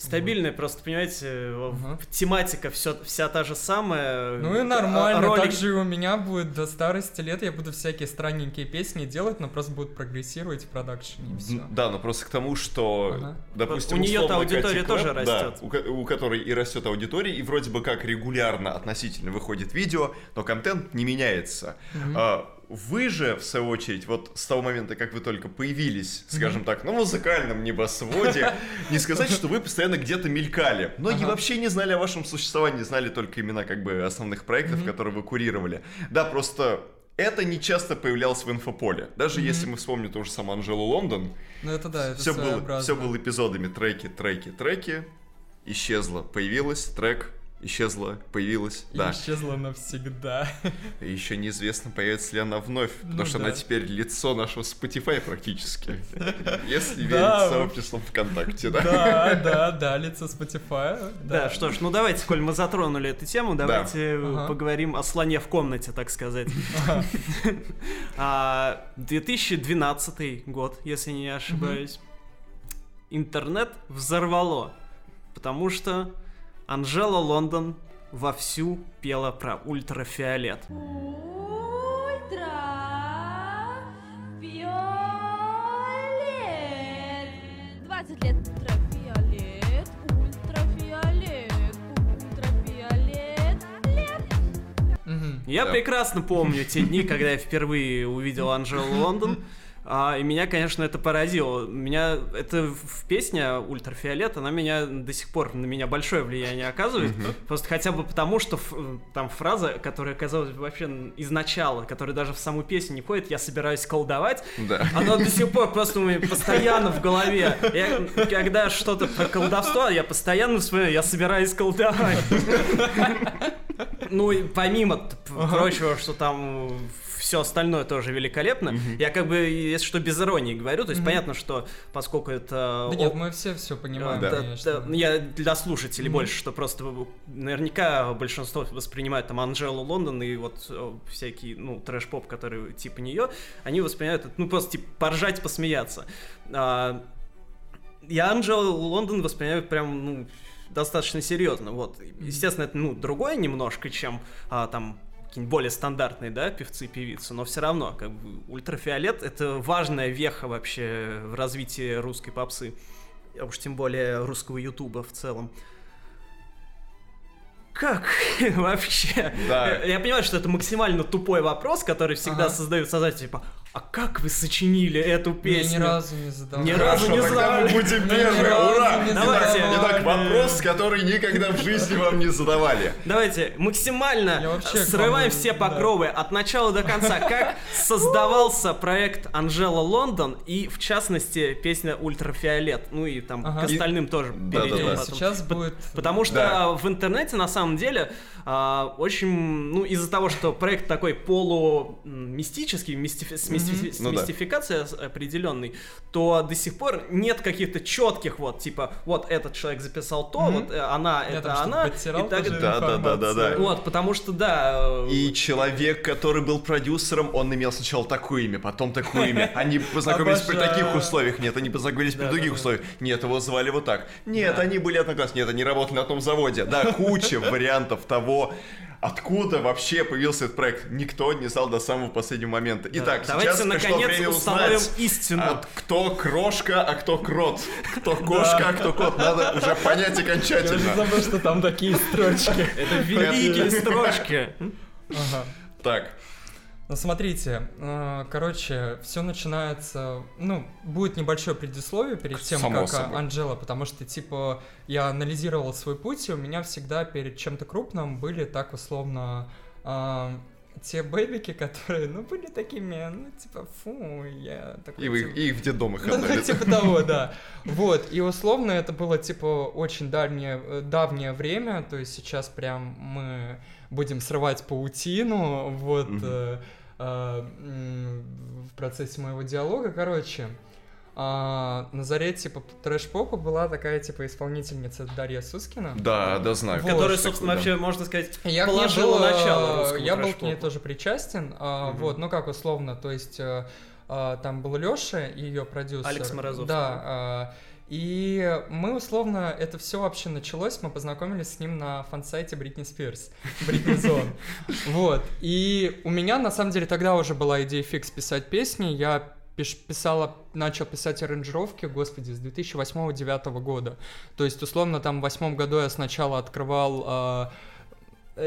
Стабильная просто понимаете Ага. тематика все вся та же самая Ну и нормально, ролик- так же и у меня будет до старости лет, я буду всякие странненькие песни делать, но просто будут прогрессировать в продакшене, и все. Да, но просто к тому, что, Ага. допустим, У условно, аудитория Кати тоже Клэп, да, у, у которой и растет аудитория, и вроде бы как регулярно относительно выходит видео, но контент не меняется. Мгм. А, вы же, в свою очередь, вот с того момента, как вы только появились, скажем так, на музыкальном небосводе, не сказать, что вы постоянно где-то мелькали. Многие Ага. вообще не знали о вашем существовании, знали только имена как бы основных проектов, которые вы курировали. Да, просто это не часто появлялось в инфополе. Даже Мгм. если мы вспомним ту же самую Анжелу Лондон, Ну это да, это все было, все было эпизодами, треки, треки, треки, исчезло, появилось, трек, исчезла, появилась, И да. исчезла навсегда. И еще неизвестно, появится ли она вновь, потому Ну что да. она теперь лицо нашего Spotify практически. Если верить сообществам ВКонтакте, да. Да, да, да, лицо Spotify. Да, что ж, ну давайте, коль мы затронули эту тему, давайте поговорим о слоне в комнате, так сказать. А, 2012 год, если не ошибаюсь. Интернет взорвало, потому что Анжела Лондон вовсю пела про ультрафиолет. 20 лет ультрафиолет, ультрафиолет, ультрафиолет. Мгм. Я Да. прекрасно помню те дни, когда я впервые увидел Анжелу Лондон. А, и меня, конечно, это поразило. Меня это в песня Ультрафиолет, она меня до сих пор на меня большое влияние оказывает. Просто хотя бы потому, что там фраза, которая оказалась вообще из начала, которая даже в саму песню не входит, я собираюсь колдовать, Да. она до сих пор просто у меня постоянно в голове. Я, когда что-то про колдовство, я постоянно вспоминаю, я собираюсь колдовать. Ну и помимо прочего, что там все остальное тоже великолепно, я как бы, если что, без иронии говорю, то есть Мгм. понятно, что поскольку это... Да нет, мы все все понимаем, Да. да, конечно. да, я для слушателей Мгм. больше, что просто наверняка большинство воспринимает там Анжелу Лондон и вот всякий, ну, трэш-поп, который типа нее, они воспринимают это, ну, просто типа поржать, посмеяться. А, я Анжелу Лондон воспринимаю прям, ну, достаточно серьезно, вот. Естественно, это, ну, другое немножко, чем а, там какие-нибудь более стандартные, да, певцы и певицы, но все равно, как бы, ультрафиолет — это важная веха вообще в развитии русской попсы, а уж тем более русского ютуба в целом. Как вообще? Да. Я понимаю, что это максимально тупой вопрос, который всегда Ага. создают создатели, типа, а как вы сочинили эту Я песню? ни разу не задал. Ни разу Хорошо, не тогда знали. мы будем первые, ни разу ура! не Давайте. задавали. Итак, вопрос, который никогда в жизни вам не задавали. Давайте максимально Я срываем все покровы от начала до конца. Как создавался проект Анжела Лондон и, в частности, песня Ультрафиолет. Ну и там к остальным тоже Да-да-да. перейдем потом. Сейчас будет... Потому что в интернете, на самом деле, очень, ну, из-за того, что проект такой полумистический, мистифи- с, мистифи- с Ну да. мистификацией определенной, то до сих пор нет каких-то четких вот, типа, вот этот человек записал то, Мгм. вот э, она, Я это там она, и так Да, да, да, да, да. Вот, потому что, да, э, И человек, который был продюсером, он имел сначала такое имя, потом такое имя. Они познакомились при таких условиях. Нет, они познакомились при других условиях. Нет, его звали вот так. Нет, они были одноклассники. Нет, они работали на том заводе. Да, куча вариантов того, Откуда вообще появился этот проект? Никто не знал до самого последнего момента. Итак, Давайте, сейчас пришло наконец, время установим узнать, истину. а кто крошка, а кто крот. Кто кошка, а кто кот. Надо уже понять Я окончательно. забыл, что там такие строчки. Это великие строчки. Так, Ну, смотрите, э, короче, все начинается, ну, будет небольшое предисловие перед тем, Само как а, собой. Анжела, потому что, типа, я анализировал свой путь, и у меня всегда перед чем-то крупным были так условно а, те бэбики, которые, ну, были такими, ну, типа, фу, я такой, и вы типа, и их в детдом их отдали. типа того, да. Вот, и условно это было, типа, очень дальнее, э, давнее время, то есть сейчас прям мы будем срывать паутину, вот, Мгм. Э, э, в процессе моего диалога, короче. а, на заре, типа, трэш-попа была такая, типа, исполнительница Дарья Сускина. Да, да, знаю. Вот. Которая, собственно, да. вообще, можно сказать, Я положила был, э, начало русскому Я был к ней тоже причастен, а, Мгм. вот, ну как условно, то есть э, а, там был Лёша и ее продюсер. Алекс Морозовский. Да, а, и мы условно, это все вообще началось, мы познакомились с ним на фан-сайте Бритни Спирс, Бритни Зон. Вот, и у меня на самом деле тогда уже была идея фикс писать песни, я писала, начал писать аранжировки, господи, с 2008-2009 года. То есть, условно, там в восьмом году я сначала открывал а,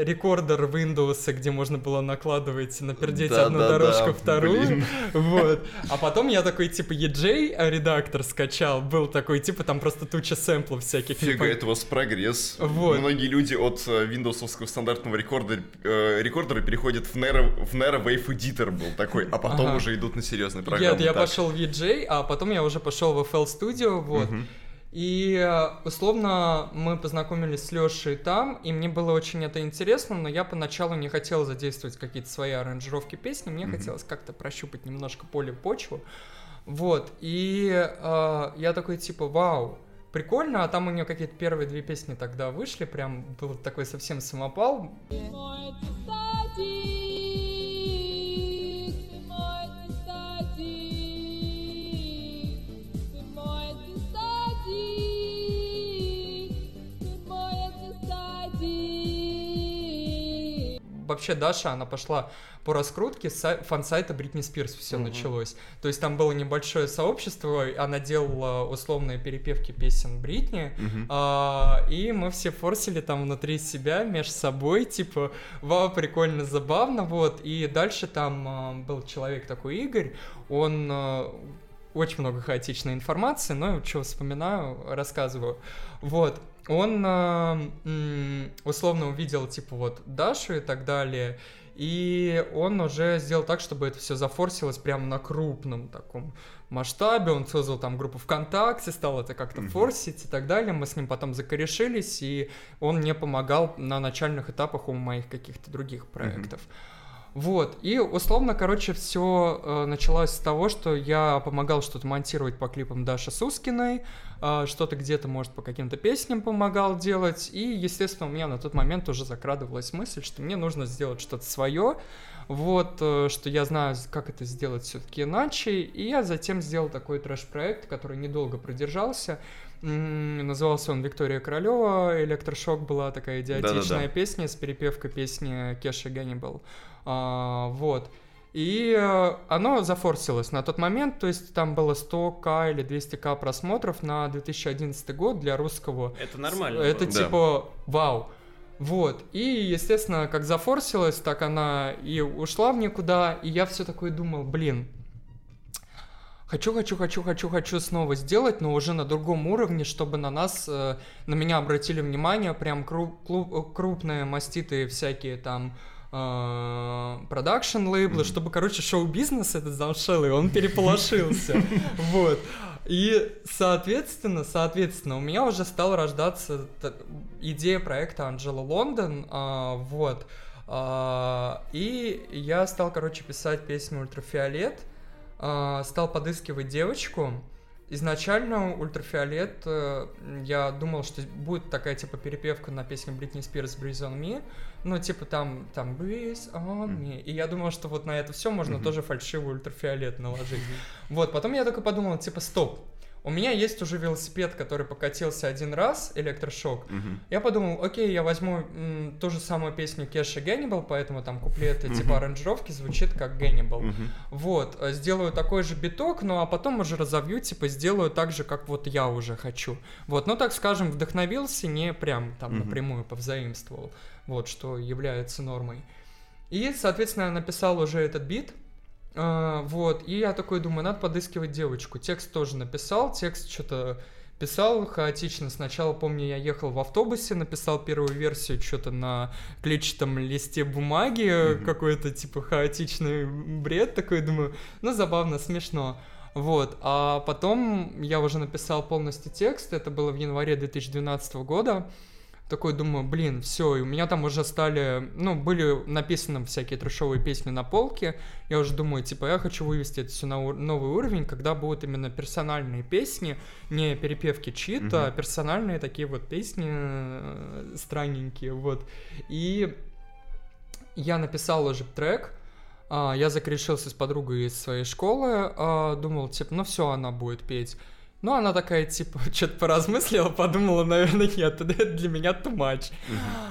рекордер Windows, где можно было накладывать, напердеть Да, одну да, дорожку, да, вторую. блин. Вот. А потом я такой, типа, EJ редактор скачал, был такой, типа, там просто туча сэмплов всяких. Фига, это у вас прогресс. Вот. Многие люди от э, виндовсовского стандартного рекордера, э, рекордера переходят в Nero, в Nero Wave Editor был такой, а потом Ага. уже идут на серьезные программы. Нет, я Так. пошел в EJ, а потом я уже пошел в FL Studio, вот. Мгм. И э, условно мы познакомились с Лешей там, и мне было очень это интересно, но я поначалу не хотел задействовать какие-то свои аранжировки песни, мне Мгм. хотелось как-то прощупать немножко поле почву. Вот, и э, я такой типа, вау, прикольно, а там у нее какие-то первые две песни тогда вышли, прям был такой совсем самопал, Мой садик, вообще Даша, она пошла по раскрутке с фан-сайта Бритни Спирс все Мгм. началось. То есть там было небольшое сообщество, она делала условные перепевки песен Бритни, Мгм. а, и мы все форсили там внутри себя, между собой, типа, вау, прикольно, забавно, вот. И дальше там а, был человек такой Игорь, он а, очень много хаотичной информации, но что вспоминаю, рассказываю. Вот, он а, условно увидел, типа, вот Дашу и так далее, и он уже сделал так, чтобы это все зафорсилось прямо на крупном таком масштабе. Он создал там группу ВКонтакте, стал это как-то Мгм. форсить и так далее. Мы с ним потом закорешились, и он мне помогал на начальных этапах у моих каких-то других проектов. Вот, и условно, короче, все началось с того, что я помогал что-то монтировать по клипам Даши Сускиной, э, что-то где-то, может, по каким-то песням помогал делать, и, естественно, у меня на тот момент уже закрадывалась мысль, что мне нужно сделать что-то свое, вот, э, что я знаю, как это сделать все-таки иначе, и я затем сделал такой трэш-проект, который недолго продержался, Назывался он Виктория Королева. Электрошок была такая идиотичная Да-да-да. песня с перепевкой песни Кеши Ганнибал. А, вот. И э, оно зафорсилось на тот момент, то есть там было 100к или 200к просмотров на 2011 год для русского. Это нормально. Это было. Да. типа вау. Вот. И, естественно, как зафорсилась, так она и ушла в никуда. И я все такое думал, блин, хочу, хочу, хочу, хочу, хочу снова сделать, но уже на другом уровне, чтобы на нас, э, на меня обратили внимание, прям кру- клу- крупные маститые всякие там продакшн лейблы, чтобы, короче, шоу-бизнес этот замшелый, он переполошился. Вот. И, соответственно, соответственно, у меня уже стала рождаться идея проекта Анджела Лондон, а, вот. А, и я стал, короче, писать песню «Ультрафиолет», а, стал подыскивать девочку. Изначально «Ультрафиолет» э, я думал, что будет такая, типа, перепевка на песню Бритни Спирс «Breathe on Me», ну, типа, там, там «Breathe on me», и я думал, что вот на это все можно Мгм. тоже фальшивый «Ультрафиолет» наложить. Вот, потом я только подумал, типа, стоп, у меня есть уже велосипед, который покатился один раз, электрошок. Мгм. Я подумал, окей, я возьму м, ту же самую песню Кеша Геннибал, поэтому там куплеты Мгм. типа аранжировки звучит как Геннибал. Мгм. Вот, э, сделаю такой же биток, ну а потом уже разовью, типа, сделаю так же, как вот я уже хочу. Вот, ну так скажем, вдохновился, не прям там Мгм. напрямую повзаимствовал, вот, что является нормой. И, соответственно, я написал уже этот бит, а, вот, и я такой думаю, надо подыскивать девочку. Текст тоже написал, текст что-то писал хаотично. Сначала, помню, я ехал в автобусе, написал первую версию что-то на клетчатом листе бумаги, Мгм. какой-то типа хаотичный бред такой, думаю, ну забавно, смешно. Вот, а потом я уже написал полностью текст, это было в январе 2012 года. Такой думаю, блин, все, и у меня там уже стали, ну, были написаны всякие трешовые песни на полке. Я уже думаю, типа, я хочу вывести это все на ур- новый уровень, когда будут именно персональные песни, не перепевки чьи-то, Мгм. а персональные такие вот песни э, странненькие, вот. И я написал уже трек, а, я закрешился с подругой из своей школы, а, думал, типа, ну все, она будет петь. Ну, она такая, типа, что-то поразмыслила, подумала, наверное, нет, это для меня too much.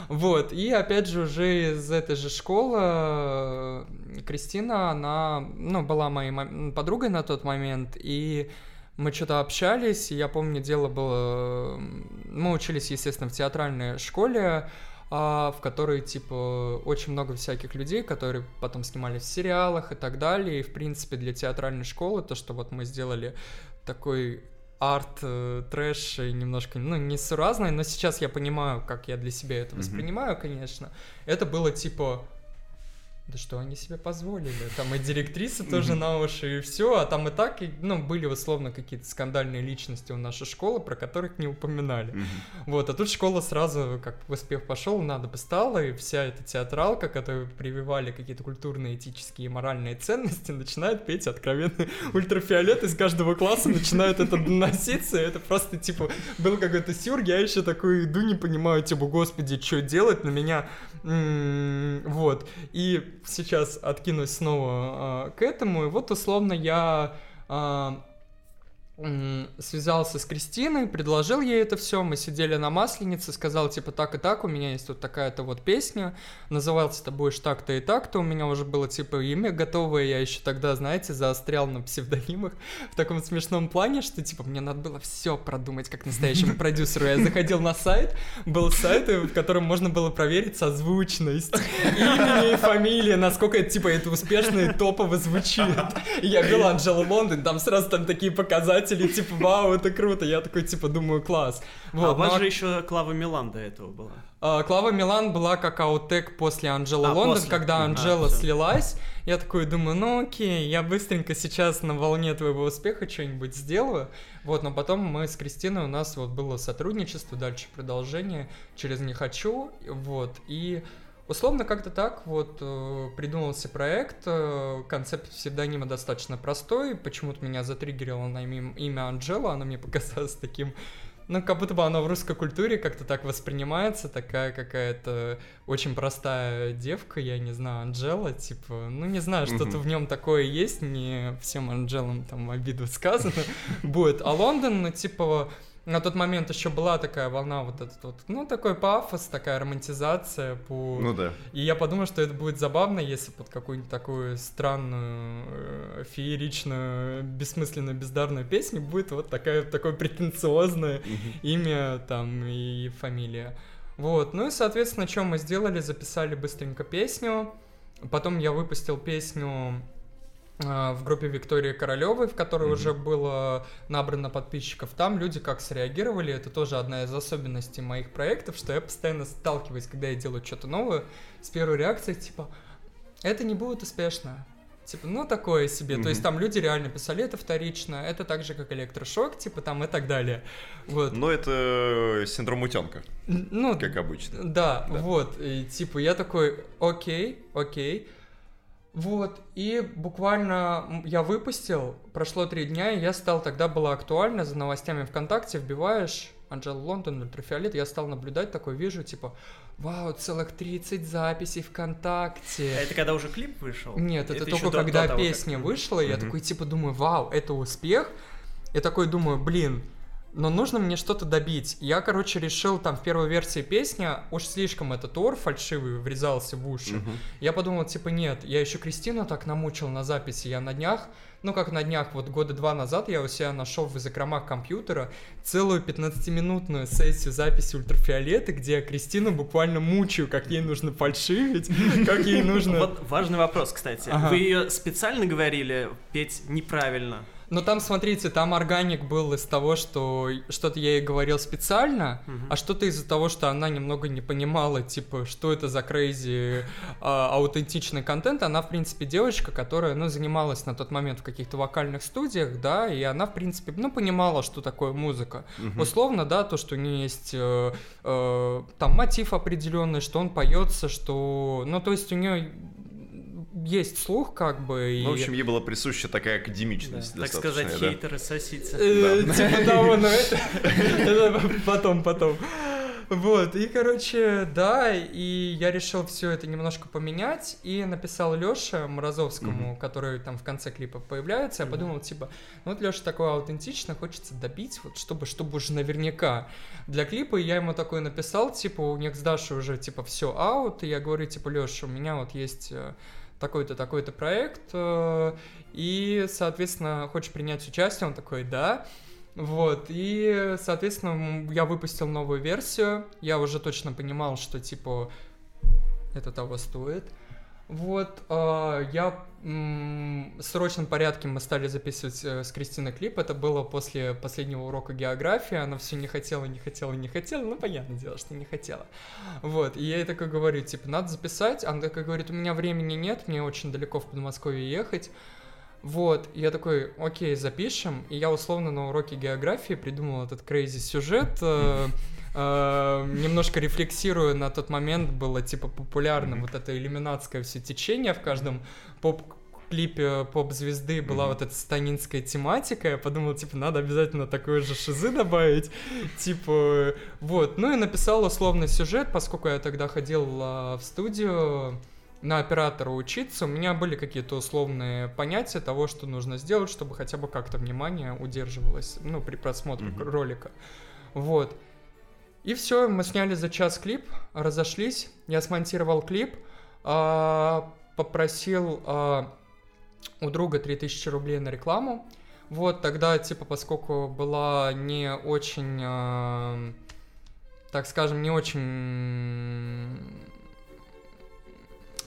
Вот, и опять же, уже из этой же школы э, Кристина, она, ну, была моей подругой на тот момент, и мы что-то общались, и я помню, дело было... Мы учились, естественно, в театральной школе, а, в которой, типа, очень много всяких людей, которые потом снимались в сериалах и так далее. И, в принципе, для театральной школы то, что вот мы сделали такой арт, э, трэш и немножко, ну, несуразный, но сейчас я понимаю, как я для себя это воспринимаю, конечно. Это было, типа, да что они себе позволили? Там и директриса тоже на уши, и все, а там и так, и, ну, были условно какие-то скандальные личности у нашей школы, про которых не упоминали. Вот, а тут школа сразу, как в успех пошел, надо бы стало, и вся эта театралка, которая прививали какие-то культурные, этические и моральные ценности, начинает петь откровенный ультрафиолет, из каждого класса начинает это доноситься, это просто, типа, был какой-то сюр, я еще такой иду, не понимаю, типа, господи, что делать, на меня, вот, и сейчас откинусь снова а, к этому, и вот, условно, я... м, связался с Кристиной, предложил ей это все, мы сидели на Масленице, сказал, типа, так и так, у меня есть вот такая-то вот песня, назывался ты будешь так-то и так-то, у меня уже было, типа, имя готовое, я еще тогда, знаете, заострял на псевдонимах в таком смешном плане, что, типа, мне надо было все продумать как настоящему продюсеру, я заходил на сайт, был сайт, в котором можно было проверить созвучность имени и фамилии, насколько типа, это успешно и топово звучит. Я вел Анджелу Лондон, там сразу там такие показатели, типа, вау, это круто. Я такой, типа, думаю, класс. а Вот, у вас ну, же еще Клава Милан до этого была. а, Клава Милан была как аутек после Анджелы А, Лондон, после. когда А, Анджела всё. слилась. Я такой думаю, ну окей, я быстренько сейчас на волне твоего успеха что-нибудь сделаю. Вот, но потом мы с Кристиной, у нас вот было сотрудничество, дальше продолжение через «Не хочу», вот, и Условно как-то так вот э, придумался проект, э, концепт псевдонима достаточно простой, почему-то меня затриггерило на имя, Анджела, оно мне показалось таким, ну как будто бы оно в русской культуре как-то так воспринимается, такая какая-то очень простая девка, я не знаю, Анджела, типа, ну не знаю, что-то Мгм. в нем такое есть, не всем Анджелам там обиду сказано будет, а Лондон, ну типа на тот момент еще была такая волна вот этот вот, ну, такой пафос, такая романтизация по... Ну да. И я подумал, что это будет забавно, если под какую-нибудь такую странную, э, фееричную, бессмысленную, бездарную песню будет вот такая, такое претенциозное имя там и фамилия. Вот, ну и, соответственно, что мы сделали, записали быстренько песню, потом я выпустил песню в группе Виктории Королевой, в которой Мгм. уже было набрано подписчиков. Там люди как среагировали, это тоже одна из особенностей моих проектов, что я постоянно сталкиваюсь, когда я делаю что-то новое, с первой реакцией, типа, это не будет успешно. Типа, ну такое себе. То есть там люди реально писали, это вторично, это так же, как электрошок, типа там и так далее. Вот. Но это синдром утенка, Ну, как обычно. да, Да. вот, и типа я такой, окей, окей. Вот, и буквально я выпустил, прошло три дня, и я стал, тогда было актуально, за новостями ВКонтакте вбиваешь Анджела Лондон, Ультрафиолет, я стал наблюдать, такой вижу, типа, вау, целых 30 записей ВКонтакте. А это когда уже клип вышел? Нет, это, еще только до- когда до того, как- песня вышла, и я Мгм. такой, типа, думаю, вау, это успех. И такой думаю, блин, но нужно мне что-то добить. Я, короче, решил там в первой версии песни, уж слишком этот ор фальшивый врезался в уши. Я подумал, типа, нет, я еще Кристину так намучил на записи, я на днях, ну как на днях, вот года два назад я у себя нашел в закромах компьютера целую 15-минутную сессию записи ультрафиолета, где я Кристину буквально мучаю, как ей нужно фальшивить, как ей нужно... Вот важный вопрос, кстати. Вы ее специально говорили петь неправильно? Но там, смотрите, там органик был из того, что что-то я ей говорил специально, а что-то из-за того, что она немного не понимала, типа, что это за крейзи а, аутентичный контент. Она, в принципе, девочка, которая, ну, занималась на тот момент в каких-то вокальных студиях, да, и она, в принципе, ну, понимала, что такое музыка. Условно, да, то, что у нее есть э, э, там мотив определенный, что он поется, что... Ну, то есть у нее есть слух, как бы, и... Ну, в общем, ей была присуща такая академичность Так достаточная, сказать, да. хейтеры сосицы. Э, Типа того, но это, потом, потом. Вот, и, короче, да, и я решил все это немножко поменять, и написал Лёше Морозовскому, который там в конце клипа появляется, я подумал, типа, ну вот Лёша такой аутентично, хочется добить, вот чтобы, чтобы уже наверняка. Для клипа я ему такой написал, типа, у них с Дашей уже, типа, все аут, и я говорю, типа, Лёша, у меня вот есть э, такой-то, такой-то проект, э, и, соответственно, хочешь принять участие? Он такой, да. Вот, и, соответственно, я выпустил новую версию, я уже точно понимал, что, типа, это того стоит. Вот, э, я в срочном порядке мы стали записывать э, с Кристиной клип. Это было после последнего урока географии. Она все не хотела, не хотела, не хотела. Ну, понятное дело, что не хотела. Вот, и я ей такой говорю, типа, надо записать. Она такая говорит, у меня времени нет, мне очень далеко в Подмосковье ехать. Вот, и я такой, окей, запишем. И я условно на уроке географии придумал этот крейзи сюжет. э, э, немножко рефлексируя на тот момент, было типа популярно вот это иллюминатское все течение в каждом поп клипе поп-звезды была вот эта станинская тематика, я подумал, типа, надо обязательно такой же шизы добавить, типа, вот, ну и написал условный сюжет, поскольку я тогда ходил а, в студию, на оператора учиться, у меня были какие-то условные понятия того, что нужно сделать, чтобы хотя бы как-то внимание удерживалось, ну, при просмотре Мгм. ролика. Вот. И все, мы сняли за час клип, разошлись, я смонтировал клип, а, попросил а, у друга 3000 рублей на рекламу. Вот, тогда, типа, поскольку была не очень, а, так скажем, не очень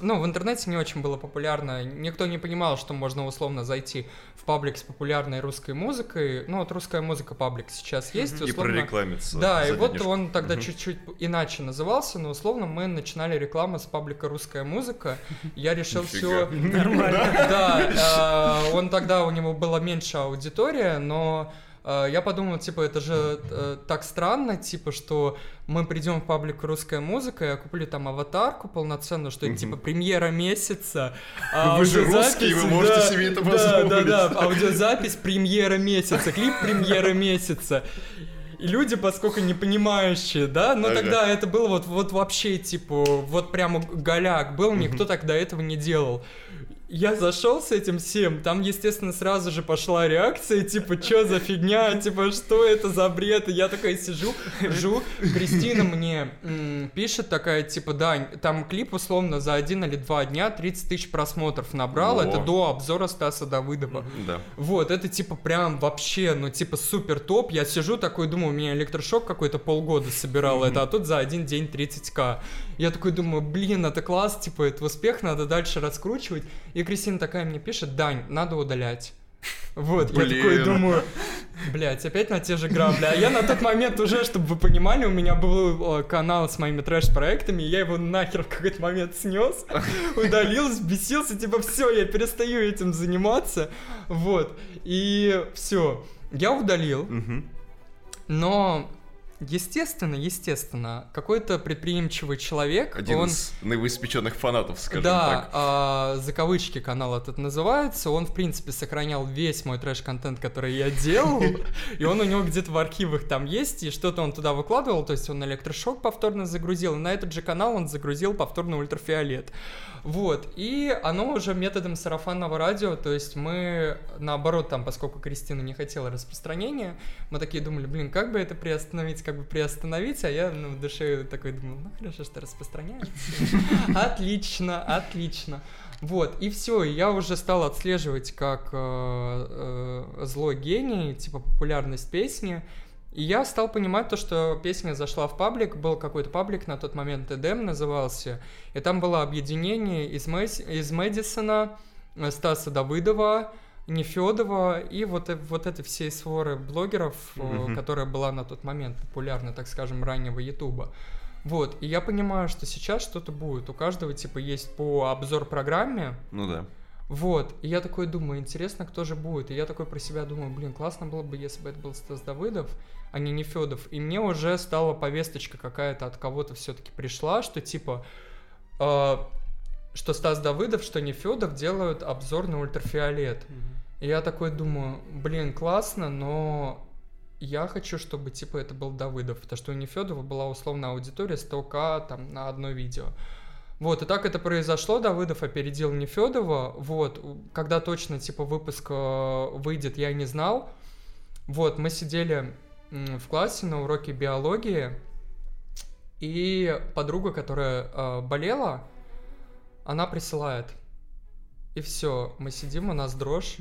ну, в интернете не очень было популярно. Никто не понимал, что можно условно зайти в паблик с популярной русской музыкой. Ну, вот русская музыка паблик сейчас есть. И условно... прорекламиться. Да, и вот денежку. он тогда Мгм. чуть-чуть иначе назывался, но условно мы начинали рекламу с паблика «Русская музыка». Я решил все... Нормально. Да, э, он тогда, у него была меньше аудитория, но я подумал, типа, это же э, так странно, типа, что мы придем в паблик «Русская музыка», я куплю там аватарку полноценную, что это, типа, премьера месяца. а Вы же русские, вы можете да, себе это Да, да, позволить. да, аудиозапись премьера месяца, клип премьера месяца. И люди, поскольку не понимающие, да, но Ага. тогда это было вот, вот вообще, типа, вот прямо голяк был, никто тогда этого не делал. Я зашел с этим всем, там, естественно, сразу же пошла реакция, типа, что за фигня, типа, что это за бред? И я такая сижу, жу, Кристина мне м, пишет такая, типа, да, там клип условно за один или два дня 30 тысяч просмотров набрал, О. это до обзора Стаса Давыдова. Да. Вот, это типа прям вообще, ну типа супер топ. Я сижу такой, думаю, у меня электрошок какой-то полгода собирал это, а тут за один день 30к. Я такой думаю, блин, это класс, типа это успех, надо дальше раскручивать. И Кристина такая мне пишет, Дань, надо удалять. Вот, я такой Блин. думаю, блядь, опять на те же грабли. А я на тот момент уже, чтобы вы понимали, у меня был канал с моими трэш-проектами, я его нахер в какой-то момент снес, удалил, взбесился, типа, все, я перестаю этим заниматься. Вот, и все. Я удалил, но естественно, естественно, какой-то предприимчивый человек, Один он... из новоиспеченных фанатов, скажем да, так. а, за кавычки канал этот называется. Он, в принципе, сохранял весь мой трэш-контент, который я делал. И он у него где-то в архивах там есть, и что-то он туда выкладывал. То есть он электрошок повторно загрузил. И на этот же канал он загрузил повторно ультрафиолет. Вот, и оно уже методом сарафанного радио, то есть мы, наоборот, там, поскольку Кристина не хотела распространения, мы такие думали, блин, как бы это приостановить, как бы приостановить, а я, ну, в душе такой думал, ну, хорошо, что распространяется. Отлично, отлично. Вот, и все, и я уже стал отслеживать как э, э, злой гений, типа популярность песни, и я стал понимать то, что песня зашла в паблик, был какой-то паблик на тот момент, Эдем назывался, и там было объединение из, Мэс... из Мэдисона, э, Стаса Давыдова, Нефедова и вот, э- вот этой всей своры блогеров, Мгм. которая была на тот момент популярна, так скажем, раннего Ютуба. Вот, и я понимаю, что сейчас что-то будет. У каждого, типа, есть по обзор программе, Ну да. вот, и я такой думаю, интересно, кто же будет. И я такой про себя думаю, блин, классно было бы, если бы это был Стас Давыдов, а не Нефедов. И мне уже стала повесточка какая-то от кого-то все-таки пришла, что типа, э, что Стас Давыдов, что Нефедов делают обзор на ультрафиолет. И я такой думаю, блин, классно, но я хочу, чтобы типа это был Давыдов, потому что у Нефедова была условная аудитория 100к там на одно видео. Вот, и так это произошло, Давыдов опередил Нефедова, вот, когда точно, типа, выпуск э, выйдет, я не знал, вот, мы сидели в классе на уроке биологии, и подруга, которая э, болела, она присылает, и все, мы сидим, у нас дрожь,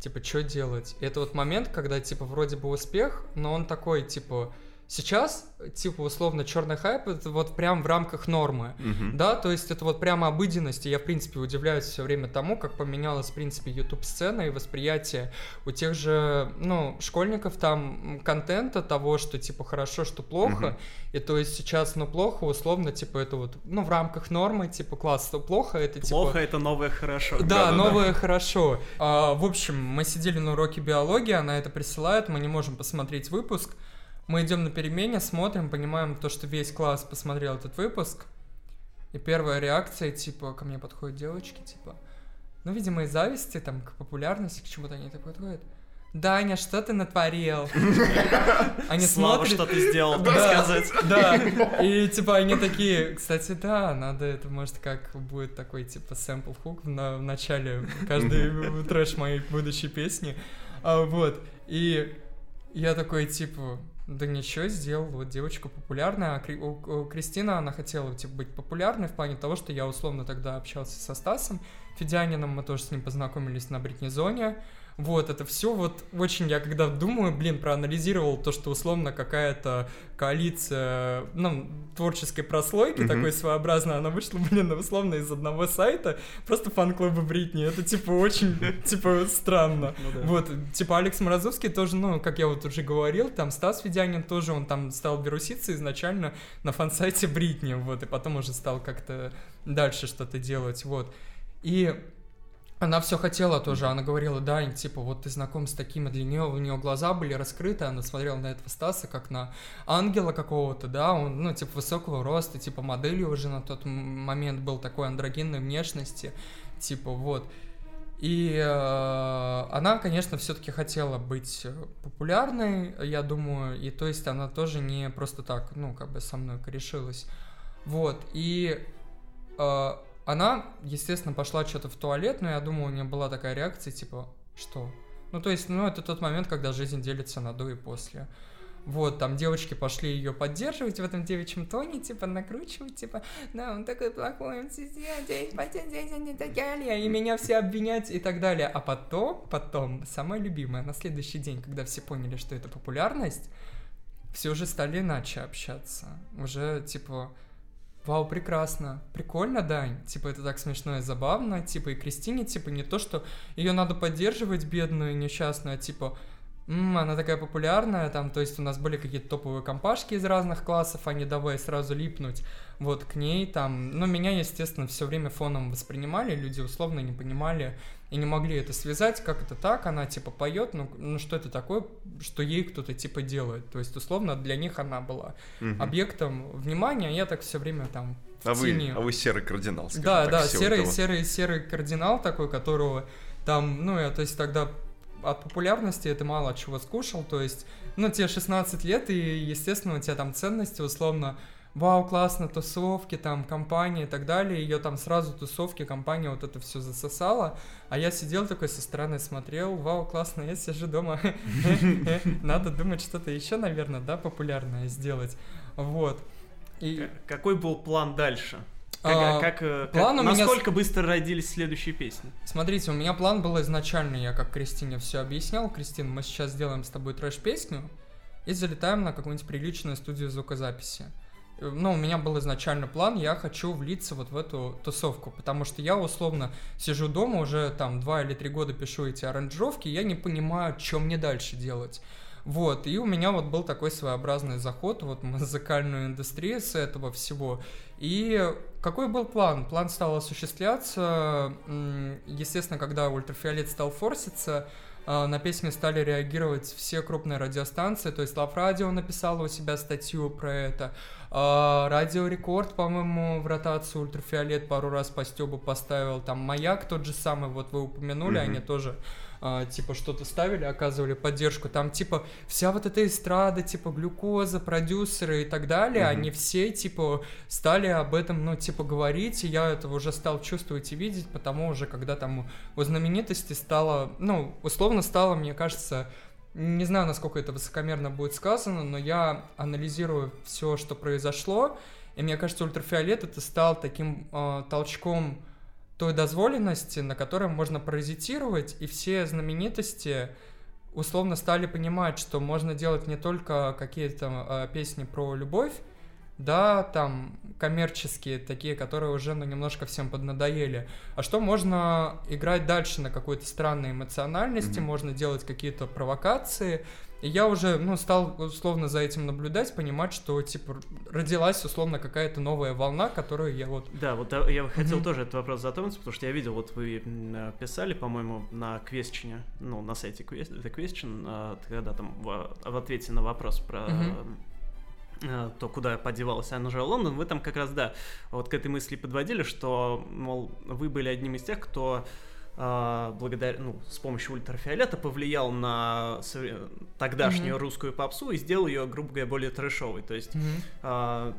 типа, что делать? И это вот момент, когда, типа, вроде бы успех, но он такой, типа, сейчас, типа, условно, черный хайп, это вот прям в рамках нормы. Мгм. Да, то есть это вот прямо обыденность, и я, в принципе, удивляюсь все время тому, как поменялась, в принципе, YouTube-сцена и восприятие у тех же, ну, школьников там контента того, что, типа, хорошо, что плохо, Мгм. и то есть сейчас, ну, плохо, условно, типа, это вот, ну, в рамках нормы, типа, класс, то плохо, это, типа... Плохо это новое хорошо. Да, Да-да-да. новое хорошо. А, в общем, мы сидели на уроке биологии, она это присылает, мы не можем посмотреть выпуск. Мы идем на перемене, смотрим, понимаем то, что весь класс посмотрел этот выпуск. И первая реакция, типа, ко мне подходят девочки, типа, ну, видимо, из зависти, там, к популярности, к чему-то они так подходят. Даня, что ты натворил? Они Слава, смотрят, что ты сделал, так Да. сказать. да, и типа они такие, кстати, да, надо это, может, как будет такой, типа, сэмпл хук на, в начале каждой трэш моей будущей песни, А, вот, и я такой, типа, да ничего, сделал, вот девочка популярная, а Кри- у, Кристина, она хотела, типа, быть популярной в плане того, что я условно тогда общался со Стасом Федянином, мы тоже с ним познакомились на Бритнизоне, вот, это все вот очень, я когда думаю, блин, проанализировал то, что условно какая-то коалиция, ну, творческой прослойки Мгм. такой своеобразной, она вышла, блин, условно из одного сайта, просто фан-клуба Бритни, это, типа, очень, типа, странно. Ну. Вот, типа, Алекс Морозовский тоже, ну, как я вот уже говорил, там, Стас Федянин тоже, он там стал вируситься изначально на фан-сайте Бритни, вот, и потом уже стал как-то дальше что-то делать, вот. И она все хотела тоже, она говорила, да, типа, вот ты знаком с такими, для нее у нее глаза были раскрыты, она смотрела на этого Стаса как на ангела какого-то, да, он, ну, типа, высокого роста, типа, моделью уже на тот момент был такой андрогенной внешности, типа, вот. И э, она, конечно, все-таки хотела быть популярной, я думаю, и то есть она тоже не просто так, ну, как бы со мной корешилась. Вот, и э, она, естественно, пошла что-то в туалет, но я думаю, у нее была такая реакция, типа, что? Ну, то есть, ну, это тот момент, когда жизнь делится на до и после. Вот, там девочки пошли ее поддерживать в этом девичьем тоне, типа, накручивать, типа, да, он такой плохой, он здесь, здесь, и так далее, и меня все обвинять и так далее. А потом, потом, самое любимое, на следующий день, когда все поняли, что это популярность, все уже стали иначе общаться. Уже, типа, Вау, прекрасно. Прикольно, Дань. Типа, это так смешно и забавно. Типа, и Кристине, типа, не то, что ее надо поддерживать, бедную, несчастную, а типа, М, она такая популярная, там, то есть у нас были какие-то топовые компашки из разных классов, они давай сразу липнуть вот к ней, там, ну, меня, естественно, все время фоном воспринимали, люди условно не понимали и не могли это связать, как это так, она, типа, поет, ну, ну что это такое, что ей кто-то, типа, делает, то есть, условно, для них она была Мгм. объектом внимания, а я так все время там в А вы, тени. а вы серый кардинал, Да, так, да, серый, серый, серый кардинал такой, которого там, ну, я, то есть тогда от популярности это мало чего скушал, то есть, ну, тебе 16 лет, и, естественно, у тебя там ценности, условно, вау, классно, тусовки, там, компания и так далее, ее там сразу тусовки, компания вот это все засосала, а я сидел такой со стороны смотрел, вау, классно, я сижу дома, надо думать что-то еще, наверное, да, популярное сделать, вот. И... Какой был план дальше? А, Как, как, э, план как- у меня насколько быстро родились следующие песни? Смотрите, у меня план был изначально, я как Кристине все объяснял. Кристин, мы сейчас сделаем с тобой трэш-песню и залетаем на какую-нибудь приличную студию звукозаписи. Э, Ну, у меня был изначально план, я хочу влиться вот в эту тусовку, потому что я условно сижу дома, уже там два или три года пишу эти аранжировки, я не понимаю, что мне дальше делать. Вот, и у меня вот был такой своеобразный заход вот в музыкальную индустрию с этого всего. И какой был план? План стал осуществляться, естественно, когда ультрафиолет стал форситься, на песню стали реагировать все крупные радиостанции, то есть Лав Радио написала у себя статью про это, а, Радио Рекорд, по-моему, в ротацию ультрафиолет пару раз по стёбу поставил, там Маяк тот же самый, вот вы упомянули, Мгм. они тоже а, типа что-то ставили, оказывали поддержку, там типа вся вот эта эстрада, типа глюкоза, продюсеры и так далее, Мгм. они все типа стали об этом, ну типа говорить, и я это уже стал чувствовать и видеть, потому уже когда там у знаменитости стало, ну условно стало, мне кажется, не знаю, насколько это высокомерно будет сказано, но я анализирую все, что произошло, и мне кажется, ультрафиолет это стал таким э, толчком той дозволенности, на которой можно паразитировать, и все знаменитости условно стали понимать, что можно делать не только какие-то э, песни про любовь, да, там коммерческие, такие, которые уже ну, немножко всем поднадоели, а что можно играть дальше на какой-то странной эмоциональности, Мгм. можно делать какие-то провокации, и я уже, ну, стал условно за этим наблюдать, понимать, что, типа, родилась условно какая-то новая волна, которую я вот Да, вот э, я хотел Мгм. тоже этот вопрос затронуть, потому что я видел, вот вы э, писали, по-моему, на Question, ну, на сайте The Question, э, когда там в, в ответе на вопрос про э, то, куда подевалась Анжела Лондон, вы там как раз, да, вот к этой мысли подводили, что, мол, вы были одним из тех, кто э, благодаря, ну, с помощью ультрафиолета повлиял на тогдашнюю Мгм. русскую попсу и сделал ее, грубо говоря, более трэшовой. То есть а,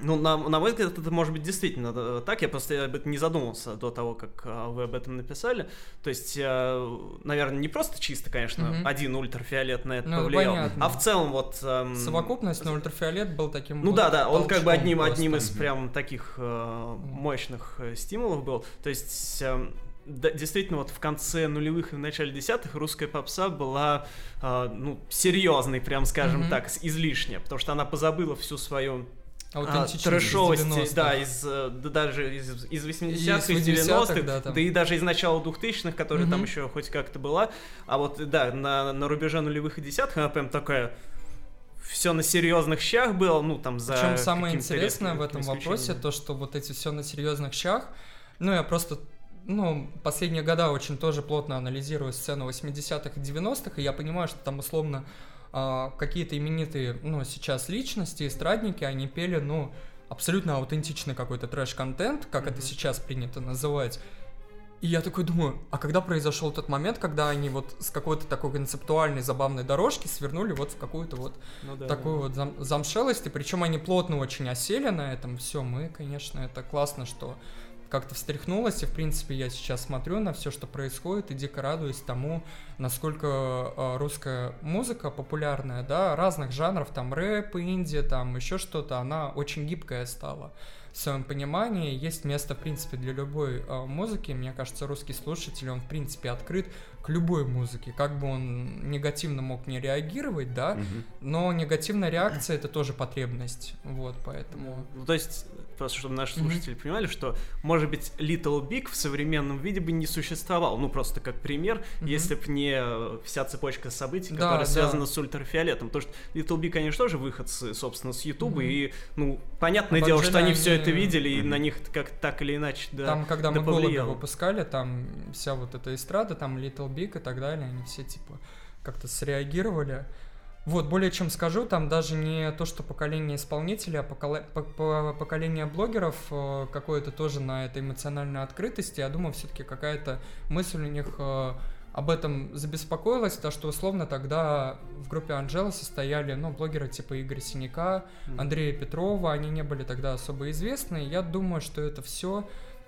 ну, на, на мой взгляд, это может быть действительно э, так. Я просто об этом не задумывался до того, как а, вы об этом написали. То есть, э, наверное, не просто чисто, конечно, Мгм. один ультрафиолет на это Ну, повлиял, понятно. а в целом вот... эм, Совокупность на ультрафиолет был таким Ну вот да, да, он как бы одним, просто. одним из прям таких э, мощных э, стимулов был. То есть эм, да, действительно, вот в конце нулевых и в начале десятых русская попса была, э, ну, серьезной, прям скажем Мгм. так, излишняя, потому что она позабыла всю свою а, трэшовости, 90-х. да, из, э, да, даже из, из 80-х, Из из 90-х, 80-х, да, да, там. и даже из начала 2000-х, которые там Мгм. еще хоть как-то была. А вот, да, на, на рубеже нулевых и десятых она прям такая все на серьезных щах было, ну там за Причем самое интересное в этом вопросе то, что вот эти все на серьезных щах, ну я просто ну, последние года очень тоже плотно анализирую сцену 80-х и 90-х, и я понимаю, что там условно а, какие-то именитые, ну, сейчас личности, эстрадники, они пели, ну, абсолютно аутентичный какой-то трэш-контент, как это Мгм. сейчас принято называть. И я такой думаю, а когда произошел тот момент, когда они вот с какой-то такой концептуальной забавной дорожки свернули вот в какую-то вот Ну да, такую да. вот зам- замшелость, и причем они плотно очень осели на этом. Все, мы, конечно, это классно, что как-то встряхнулось, и в принципе я сейчас смотрю на все, что происходит, и дико радуюсь тому, насколько э, русская музыка популярная, да, разных жанров, там рэп, инди, там еще что-то, она очень гибкая стала в своем понимании. Есть место, в принципе, для любой э, музыки. Мне кажется, русский слушатель, он, в принципе, открыт к любой музыке. Как бы он негативно мог не реагировать, да, Мгм. но негативная реакция это тоже потребность. Вот, поэтому. Ну, то есть просто чтобы наши слушатели понимали, что, может быть, Little Big в современном виде бы не существовал. Ну, просто как пример, Мгм. если бы не э, вся цепочка событий, Да, которая да. связана с ультрафиолетом. Потому что Little Big, конечно, тоже выходцы, собственно, с Ютуба, Мгм. и, ну, понятное Об дело, что они Анджеле все это они- видели, и Мгм. на них как так или иначе, да. Там, когда да мы повлияло. выпускали, там вся вот эта эстрада, там Little Big и так далее, они все типа как-то среагировали. Вот, более чем скажу, там даже не то, что поколение исполнителей, а покола- по- по- поколение блогеров э, какое-то тоже на этой эмоциональной открытости. Я думаю, все-таки какая-то мысль у них э, об этом забеспокоилась, то что условно тогда в группе Анжела состояли, ну, блогеры типа Игоря Синяка. Андрея Петрова, они не были тогда особо известны. Я думаю, что это все.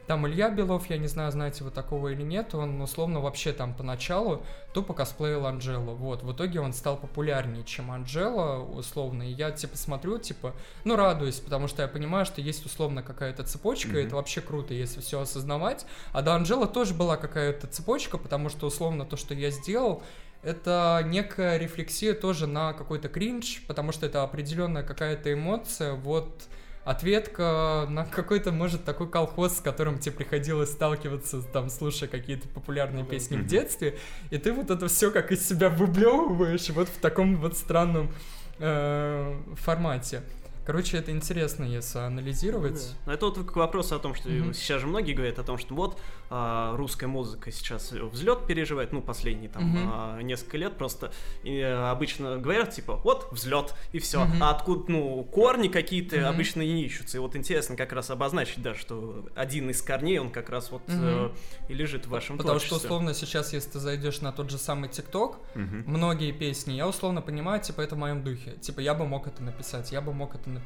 Там Илья Белов, я не знаю, знаете вы такого или нет, он условно вообще там поначалу тупо косплеил Анджелу. Вот, в итоге он стал популярнее, чем Анджела, условно. И я типа смотрю, типа, ну радуюсь, потому что я понимаю, что есть условно какая-то цепочка, и Мгм. это вообще круто, если все осознавать. А до Анджела тоже была какая-то цепочка, потому что условно то, что я сделал, это некая рефлексия тоже на какой-то кринж, потому что это определенная какая-то эмоция, вот ответка на какой-то, может, такой колхоз, с которым тебе приходилось сталкиваться, там, слушая какие-то популярные Ну да. песни в Мгм. детстве, и ты вот это все как из себя выблевываешь вот в таком вот странном э, формате. Короче, это интересно, если анализировать. Ну, Это вот к вопросу о том, что Мгм. сейчас же многие говорят о том, что вот а, русская музыка сейчас взлет переживает, ну, последние там Мгм. а, несколько лет просто и, э, обычно говорят, типа, вот взлет, и все. Мгм. А откуда, ну, корни какие-то Мгм. обычно не ищутся. И вот интересно как раз обозначить, да, что один из корней, он как раз вот Мгм. э, и лежит в вашем Потому что, творчестве. условно, сейчас, если ты зайдешь на тот же самый ТикТок, Мгм. многие песни, я условно понимаю, типа, это в моем духе. Типа, я бы мог это написать, я бы мог это написать,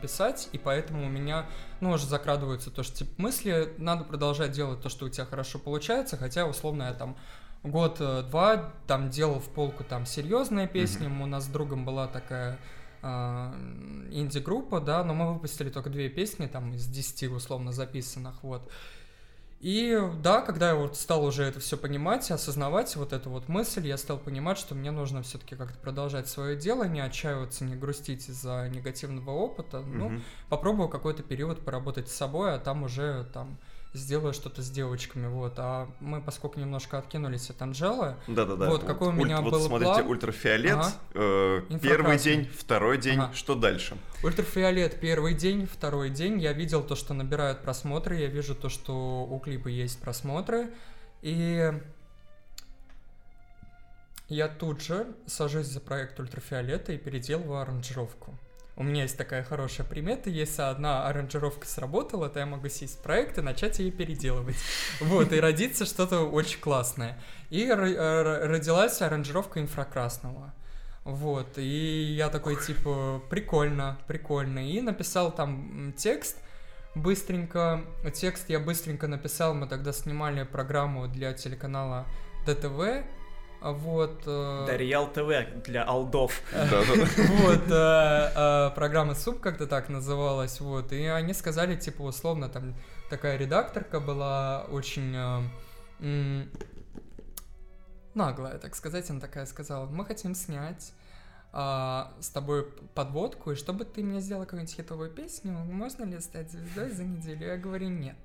и поэтому у меня, ну, уже закрадываются то, что, типа, мысли, надо продолжать делать то, что у тебя хорошо получается, хотя, условно, я там год-два там делал в полку там серьезные песни, у нас с другом была такая а, инди-группа, да, но мы выпустили только две песни там из 10 условно записанных, вот. И да, когда я вот стал уже это все понимать, осознавать вот эту вот мысль, я стал понимать, что мне нужно все-таки как-то продолжать свое дело, не отчаиваться, не грустить из-за негативного опыта. Ну, Мгм. попробую какой-то период поработать с собой, а там уже там сделаю что-то с девочками, вот. А мы, поскольку немножко откинулись от Анжелы, Да-да-да. Вот какой у меня вот был смотрите, план. ультрафиолет, Ага. э, первый день, второй день, Ага. что дальше? Ультрафиолет первый день, второй день. Я видел то, что набирают просмотры, я вижу то, что у клипа есть просмотры. И я тут же сажусь за проект ультрафиолета и переделываю аранжировку. У меня есть такая хорошая примета, если одна аранжировка сработала, то я могу сесть в проект и начать ее переделывать. Вот, и родится что-то очень классное. И э, родилась аранжировка инфракрасного. Вот, и я такой, типа, прикольно, прикольно. И написал там текст быстренько. Текст я быстренько написал, мы тогда снимали программу для телеканала ДТВ. А Вот. э, Дарьял ТВ для алдов. Вот, э, э, программа СУП как-то так называлась, вот, и они сказали, типа, условно, там такая редакторка была очень наглая, так сказать, она такая сказала, мы хотим снять а, с тобой подводку, и чтобы ты мне сделала какую-нибудь хитовую песню, можно ли стать звездой за неделю? Я говорю, нет.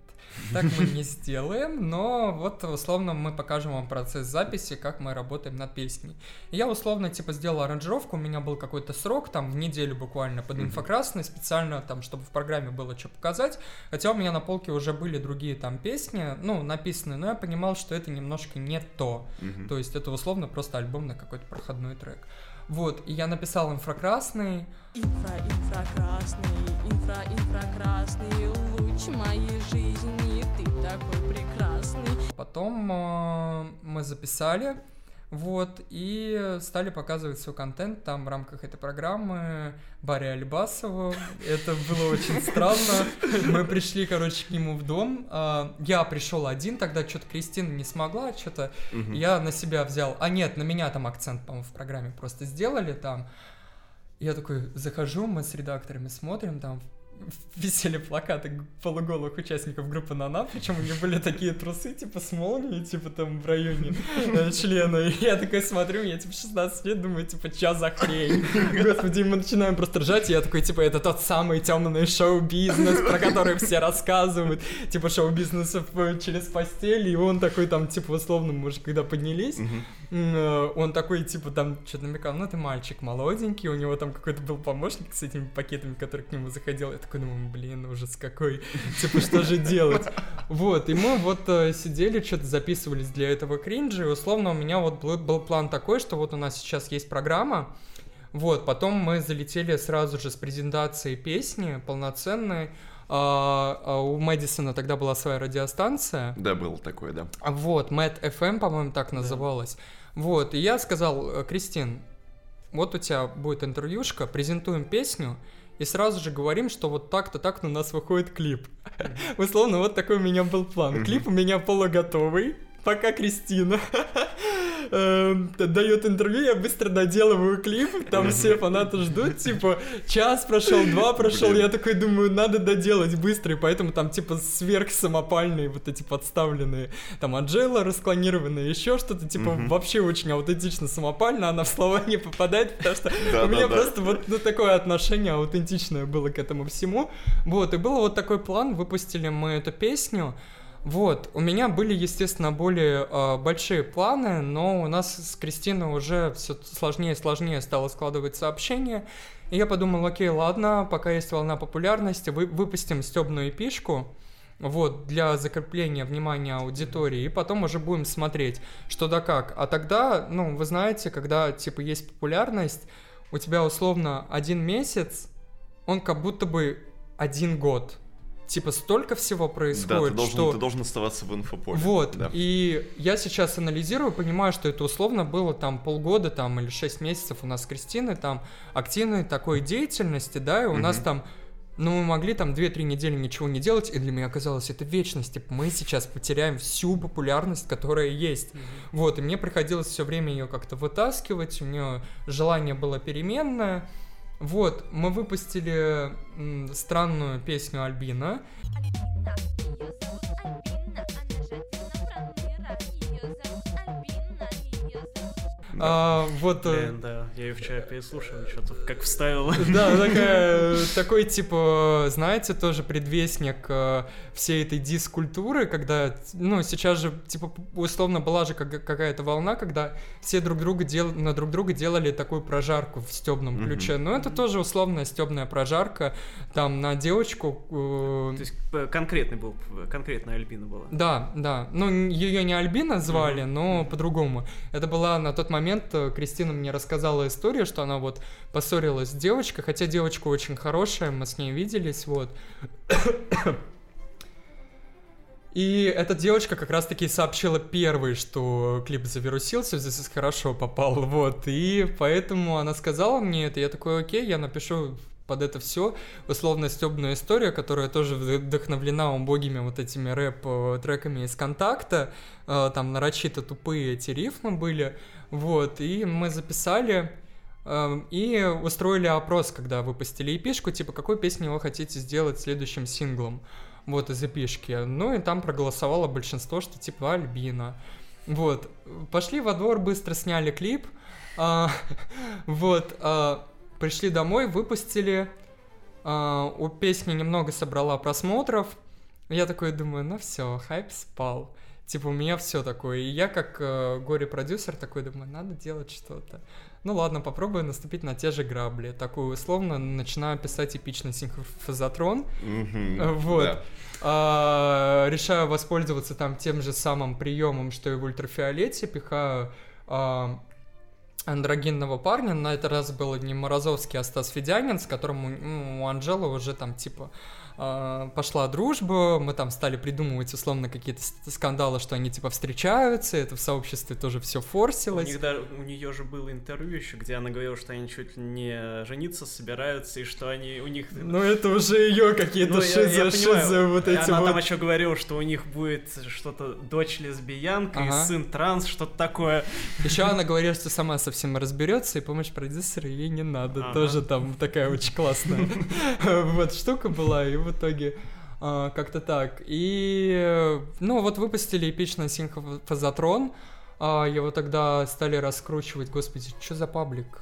Так мы не сделаем, но вот условно мы покажем вам процесс записи, как мы работаем над песней. И Я условно типа сделал аранжировку, у меня был какой-то срок, там в неделю буквально под инфокрасный, специально там, чтобы в программе было что показать. Хотя у меня на полке уже были другие там песни, ну, написанные, но я понимал, что это немножко не то. То есть это условно просто альбом на какой-то проходной трек. Вот, и я написал инфракрасный, Инфра, инфракрасный, инфра, инфракрасный луч моей жизни, ты такой прекрасный. Потом э, мы записали, вот, и стали показывать свой контент там в рамках этой программы Барри Альбасову. Это было очень странно. Мы пришли, короче, к нему в дом. А, Я пришел один, тогда что-то Кристина не смогла, что-то я на себя взял. А нет, на меня там акцент, по-моему, в программе просто сделали там. Я такой захожу, мы с редакторами смотрим, там висели плакаты полуголых участников группы Нана, причем у них были такие трусы, типа, с молнией, типа, там, в районе э, члена. И я такой смотрю, я, типа, 16 лет, думаю, типа, чё за хрень? Господи, мы начинаем просто ржать, и я такой, типа, это тот самый темный шоу-бизнес, про который все рассказывают, типа, шоу-бизнес в- через постель, и он такой, там, типа, условно, мы же когда поднялись, э, он такой, типа, там, что-то намекал, ну, ты мальчик молоденький, у него там какой-то был помощник с этими пакетами, который к нему заходил, я такой думаю, блин, ужас какой, типа, что же делать? Вот, и мы вот э, сидели, что-то записывались для этого кринжа, и условно у меня вот был, был план такой, что вот у нас сейчас есть программа, вот, потом мы залетели сразу же с презентацией песни полноценной, А, а у Мэдисона тогда была своя радиостанция, Да, было такое, да. Вот, Мэтт FM, по-моему, так называлась. Вот, и я сказал, «Э, Кристин, вот у тебя будет интервьюшка, презентуем песню, и сразу же говорим, что вот так-то так-то у нас выходит клип. Условно, вот такой у меня был план. Клип у меня полуготовый, пока Кристина эм, дает интервью, я быстро доделываю клип, там все фанаты ждут, типа, час прошел, два прошел, я такой думаю, надо доделать быстро, и поэтому там, типа, сверхсамопальные вот эти подставленные, там, Анджела расклонированная, еще что-то, типа, вообще очень аутентично самопально, она в слова не попадает, потому что у меня просто вот ну, такое отношение аутентичное было к этому всему, вот, и был вот такой план, выпустили мы эту песню, вот, у меня были, естественно, более э, большие планы, но у нас с Кристиной уже все сложнее и сложнее стало складываться общение. И я подумал, окей, ладно, пока есть волна популярности, вы, выпустим стебную эпишку, вот, для закрепления внимания аудитории, и потом уже будем смотреть, что да как. А тогда, ну, вы знаете, когда, типа, есть популярность, у тебя условно один месяц, он как будто бы один год. Типа, столько всего Да, происходит, ты должен, что... ты должен оставаться в инфополе. Вот, Да. и я сейчас анализирую, понимаю, что это условно было там полгода там или шесть месяцев у нас с Кристиной там активной такой деятельности, да, и у нас Мгм. там ну, мы могли там 2-3 недели ничего не делать, и для меня казалось, это вечность. Типа, мы сейчас потеряем всю популярность, которая есть. Вот, и мне приходилось все время ее как-то вытаскивать, у нее желание было переменное. Вот, мы выпустили странную песню Альбина. Альбина, А, вот, э, Блин, да, я ее вчера переслушал, что-то как вставил. Да, такая, такой, типа, знаете, тоже предвестник э, всей этой дискультуры, когда, ну, сейчас же, типа, условно была же как- какая-то волна, когда все друг друга дел... на друг друга делали такую прожарку в стебном ключе. Но это тоже условная стебная прожарка, там, на девочку... э, То есть конкретный был, конкретная Альбина была. да, да. Ну, ее не Альбина звали, но по-другому. Это была на тот момент, э, Кристина мне рассказала историю, что она вот поссорилась с девочкой, хотя девочка очень хорошая, мы с ней виделись, вот. И эта девочка как раз-таки сообщила первой, что клип завирусился, здесь хорошо попал, вот. И поэтому она сказала мне это, я такой, окей, я напишу под это все условно стебную историю, которая тоже вд- вдохновлена убогими вот этими рэп-треками из контакта. Э, Там нарочито тупые эти рифмы были. Вот, и мы записали э, и устроили опрос, когда выпустили эпишку, типа, какой песню вы хотите сделать следующим синглом, вот, из эпишки. Ну, и там проголосовало большинство, что, типа, Альбина. Вот, пошли во двор, быстро сняли клип, а, вот, а, пришли домой, выпустили, а, у песни немного собрала просмотров, я такой думаю, ну все, хайп спал. Типа у меня все такое. И я как э, горе-продюсер такой думаю, надо делать что-то. Ну ладно, попробую наступить на те же грабли. Такую условно начинаю писать эпичный синхрофазотрон. Э, Вот. да. А, решаю воспользоваться там тем же самым приемом, что и в ультрафиолете. Пихаю а, андрогинного парня. На этот раз был не Морозовский, а Стас Федянин, с которым у, ну, у Анжелы уже там типа пошла дружба, мы там стали придумывать условно какие-то скандалы, что они типа встречаются, это в сообществе тоже все У, форсилось. них даже, у нее же было интервью еще, где она говорила, что они чуть ли не жениться собираются, и что они у них... Ну это уже ее какие-то Ну, я- я шизы, понимаю. шизы, вот эти Она вот. там еще говорила, что у них будет что-то дочь лесбиянка Ага. и сын транс, что-то такое. Еще она говорит, что сама со совсем разберется, и помощь продюсера ей не надо. Ага. Тоже там такая очень классная вот штука была, и в итоге а, как-то так. И, ну, вот выпустили эпичный синхофазотрон, а, его тогда стали раскручивать, господи, что за паблик?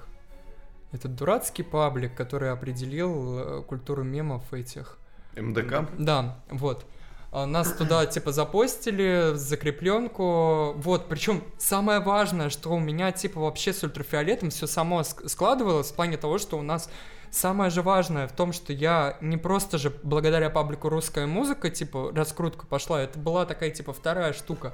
Это дурацкий паблик, который определил э, культуру мемов этих. МДК? Да, вот. А, Нас туда типа запостили, закрепленку. Вот, причем самое важное, что у меня типа вообще с ультрафиолетом все само ск- складывалось в плане того, что у нас самое же важное в том, что я не просто же благодаря паблику русская музыка, типа, раскрутка пошла, это была такая, типа, вторая штука.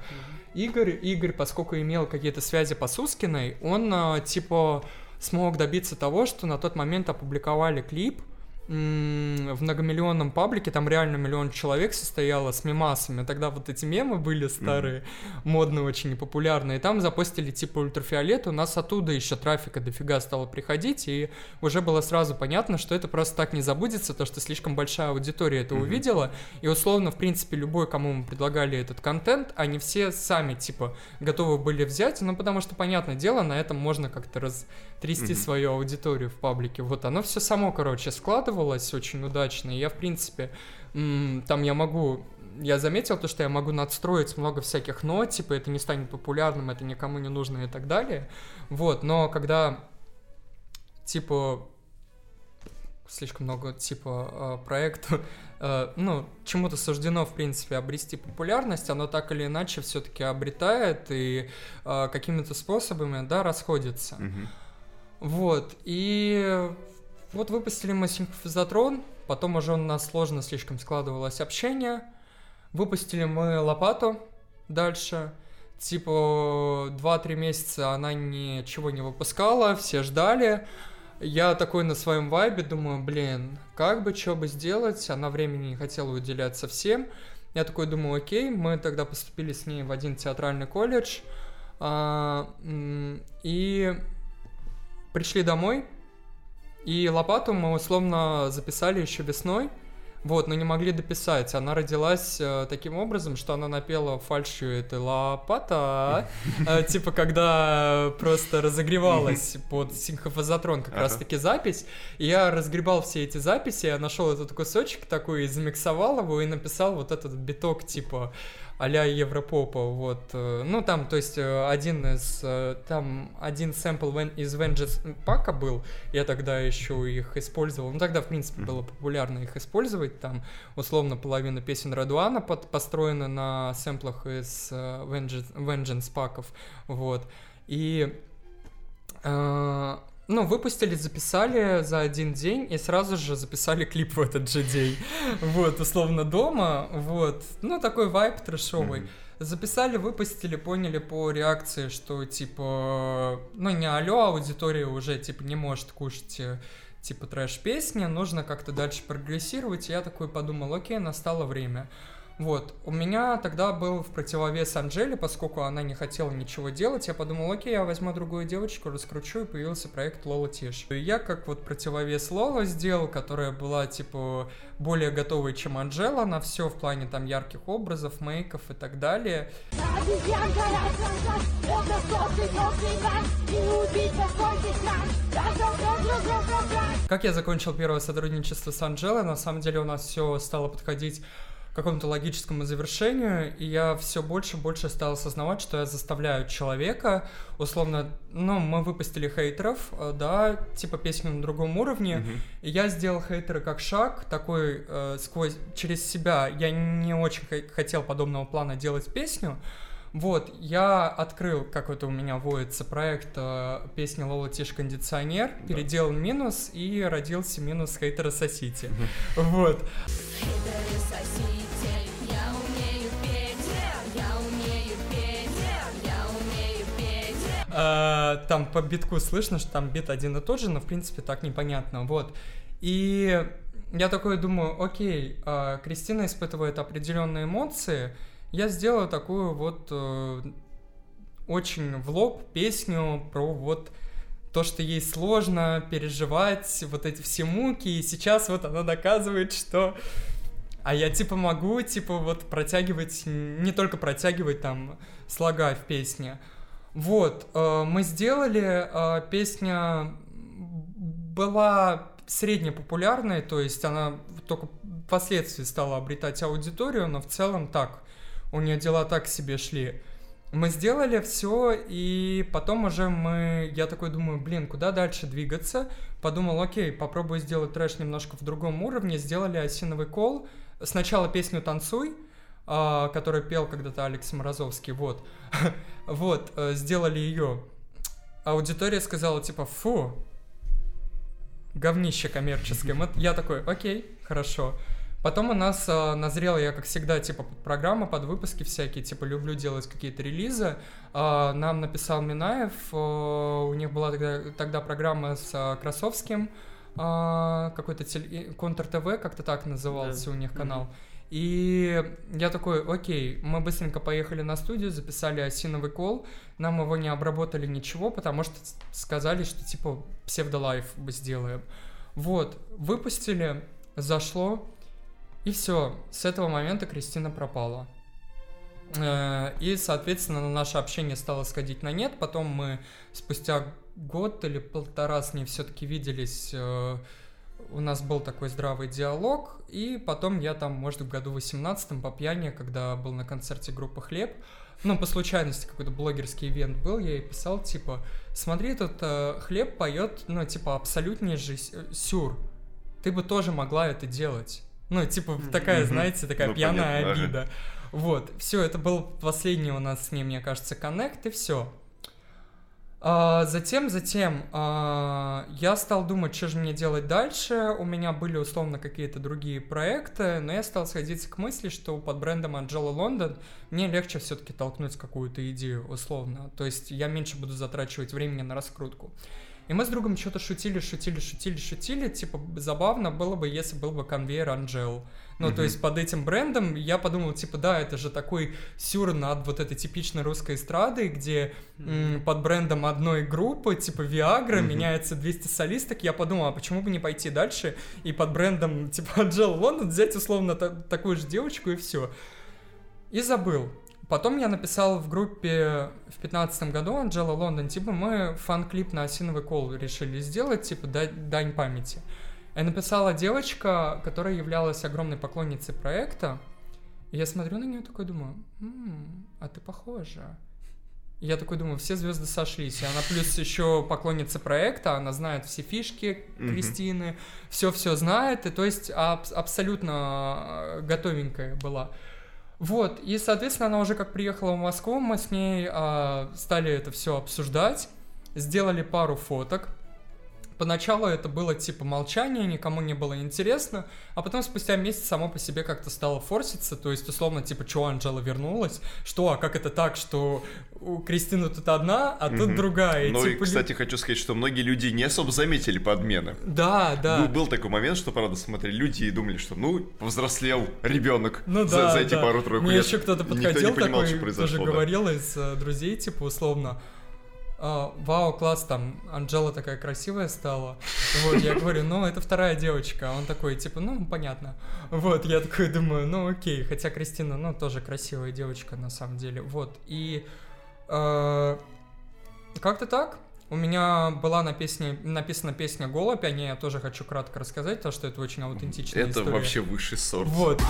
Игорь, Игорь, поскольку имел какие-то связи по Сускиной, он, а, типа, смог добиться того, что на тот момент опубликовали клип, в многомиллионном паблике, там реально миллион человек состояло с мемасами. Тогда вот эти мемы были старые, модные очень и популярные. И там запостили типа ультрафиолет, у нас оттуда еще трафика дофига стало приходить, и уже было сразу понятно, что это просто так не забудется, то что слишком большая аудитория это увидела, и условно, в принципе, любой, кому мы предлагали этот контент, они все сами, типа, готовы были взять, ну, потому что, понятное дело, на этом можно как-то растрясти свою аудиторию в паблике. Вот оно все само, короче, складывалось очень удачно, и я, в принципе, там я могу я заметил то, что я могу надстроить много всяких нот, типа это не станет популярным, это никому не нужно и так далее. Вот, но когда типа слишком много типа э, проекту, э, ну, чему-то суждено, в принципе, обрести популярность, оно так или иначе все-таки обретает и э, какими-то способами, да, расходится. Мгм. Вот, и вот выпустили мы синхрофизотрон, потом уже у нас сложно слишком складывалось общение, выпустили мы лопату дальше, типа 2-3 месяца она ничего не выпускала, все ждали, я такой на своем вайбе думаю, блин, как бы, что бы сделать, она времени не хотела уделять совсем, я такой думаю, окей, мы тогда поступили с ней в один театральный колледж, а, и пришли домой, и лопату мы условно записали еще весной, вот, но не могли дописать. Она родилась э, таким образом, что она напела фальшью этой лопата, э, типа когда просто разогревалась под синхофазотрон как Ага. раз таки запись. И я разгребал все эти записи, я нашел этот кусочек такой, замиксовал его и написал вот этот биток типа а-ля Европопа, вот. э, Ну, там, то есть, э, один из, э, там, один сэмпл из Vengeance пака был, я тогда еще их использовал, ну, тогда, в принципе, было популярно их использовать, там, условно, половина песен Радуана под, построена на сэмплах из Vengeance, Vengeance паков, вот. И ну, выпустили, записали за один день и сразу же записали клип в этот же день. Вот, условно, дома, вот. Ну, такой вайп трэшовый. Записали, выпустили, поняли по реакции, что, типа, ну, не алло, аудитория уже, типа, не может кушать, э, типа, трэш-песни, нужно как-то дальше прогрессировать. И я такой подумал, окей, настало время. Вот, у меня тогда был в противовес Анжеле, поскольку она не хотела ничего делать, я подумал, окей, я возьму другую девочку, раскручу, и появился проект Лола Тиш. И я как вот противовес Лола сделал, которая была, типа, более готовой, чем Анжела на все в плане там ярких образов, мейков и так далее. Как я закончил первое сотрудничество с Анжелой, на самом деле у нас все стало подходить какому-то логическому завершению, и я все больше и больше стал осознавать, что я заставляю человека, условно, ну, мы выпустили хейтеров, э, да, типа песню на другом уровне, и я сделал хейтеры как шаг, такой э, сквозь, через себя, я не очень хо- хотел подобного плана делать песню, вот, я открыл, как это у меня водится, проект э, песни Лола Тиш Кондиционер, переделал минус и родился минус хейтера Сосите. Вот. Хейтеры сосите, Там по битку слышно, что там бит один и тот же, но в принципе так непонятно. Вот. И я такой думаю, окей, а, Кристина испытывает определенные эмоции, я сделаю такую вот э, очень в лоб песню про вот то, что ей сложно переживать вот эти все муки, и сейчас вот она доказывает, что а я типа могу, типа вот протягивать, не только протягивать там слога в песне, Вот, э, мы сделали, э, песня была среднепопулярной, то есть она только впоследствии стала обретать аудиторию, но в целом так, у нее дела так себе шли. Мы сделали все, и потом уже мы, я такой думаю, блин, куда дальше двигаться? Подумал, окей, попробую сделать трэш немножко в другом уровне, сделали осиновый кол. Сначала песню «Танцуй», а, которую пел когда-то Алекс Морозовский, вот. вот, э, сделали ее. Аудитория сказала, типа, фу, говнище коммерческое. Я такой, окей, хорошо. Потом у нас э, назрела, я как всегда, типа, под программа, под выпуски всякие, типа, люблю делать какие-то релизы. А, нам написал Минаев, э, у них была тогда, тогда программа с э, Красовским, а, какой-то теле- Контр ТВ, как-то так назывался Да. у них канал. И я такой, окей, мы быстренько поехали на студию, записали осиновый кол, нам его не обработали ничего, потому что сказали, что типа псевдолайф мы сделаем. Вот, выпустили, зашло, и все. С этого момента Кристина пропала. Э, И, соответственно, наше общение стало сходить на нет. Потом мы спустя год или полтора с ней все-таки виделись. У нас был такой здравый диалог. И потом я там, может, в году 18 по пьяни, когда был на концерте группы «Хлеб», ну, по случайности какой-то блогерский ивент был, я ей писал, типа, смотри, тут э, Хлеб поет, ну, типа, абсолютнейший с- э, сюр. Ты бы тоже могла это делать. Ну, типа, такая, знаете, такая Ну, пьяная понятно, обида. Вот, все, это был последний у нас с ней, мне кажется, коннект, и все. Затем, затем а, я стал думать, что же мне делать дальше. У меня были условно какие-то другие проекты, но я стал сходиться к мысли, что под брендом Angela London мне легче все-таки толкнуть какую-то идею условно. То есть я меньше буду затрачивать времени на раскрутку. И мы с другом что-то шутили, шутили, шутили, шутили. Типа, забавно было бы, если был бы конвейер Анжел. Ну, то Мгм. есть под этим брендом я подумал, типа, да, это же такой сюр над вот этой типичной русской эстрадой, где м, под брендом одной группы, типа Viagra, Мгм. меняется 200 солисток. Я подумал, а почему бы не пойти дальше и под брендом, типа, Анжела Лондон взять условно та- такую же девочку и все. И забыл. Потом я написал в группе в пятнадцатом году Анжела Лондон, типа мы фан-клип на осиновый кол решили сделать, типа да- дань памяти. И написала девочка, которая являлась огромной поклонницей проекта. И я смотрю на нее такой думаю, «М, а ты похожа. И я такой думаю, все звезды сошлись. И она плюс еще поклонница проекта, она знает все фишки. Кристины, все-все знает, и то есть аб- абсолютно э, готовенькая была. Вот, и, соответственно, она уже как приехала в Москву, мы с ней а, стали это все обсуждать, сделали пару фоток. Поначалу это было типа молчание, никому не было интересно, а потом спустя месяц само по себе как-то стало форситься, то есть условно типа, что Анжела вернулась, что, а как это так, что у Кристины тут одна, а тут Мгм. другая. Ну и, типа, лю- кстати, хочу сказать, что многие люди не особо заметили подмены. Да, да. Был, был такой момент, что, правда, смотрели люди и думали, что, ну, повзрослел ребенок Ну за, да, за эти да. пару-тройку Мне лет. еще кто-то Никто не подходил понимал, такой, что произошло. тоже да. говорил из э, друзей, типа, условно, «А, вау, класс, там, Анжела такая красивая стала. Вот, я говорю, ну, это вторая девочка. А он такой, типа, ну, понятно. Вот, я такой думаю, ну, окей. Хотя Кристина, ну, тоже красивая девочка, на самом деле. Вот, и э, как-то так. У меня была на песне, написана песня «Голубь», о ней я тоже хочу кратко рассказать, потому что это очень аутентичная Это история. вообще высший сорт. Вот.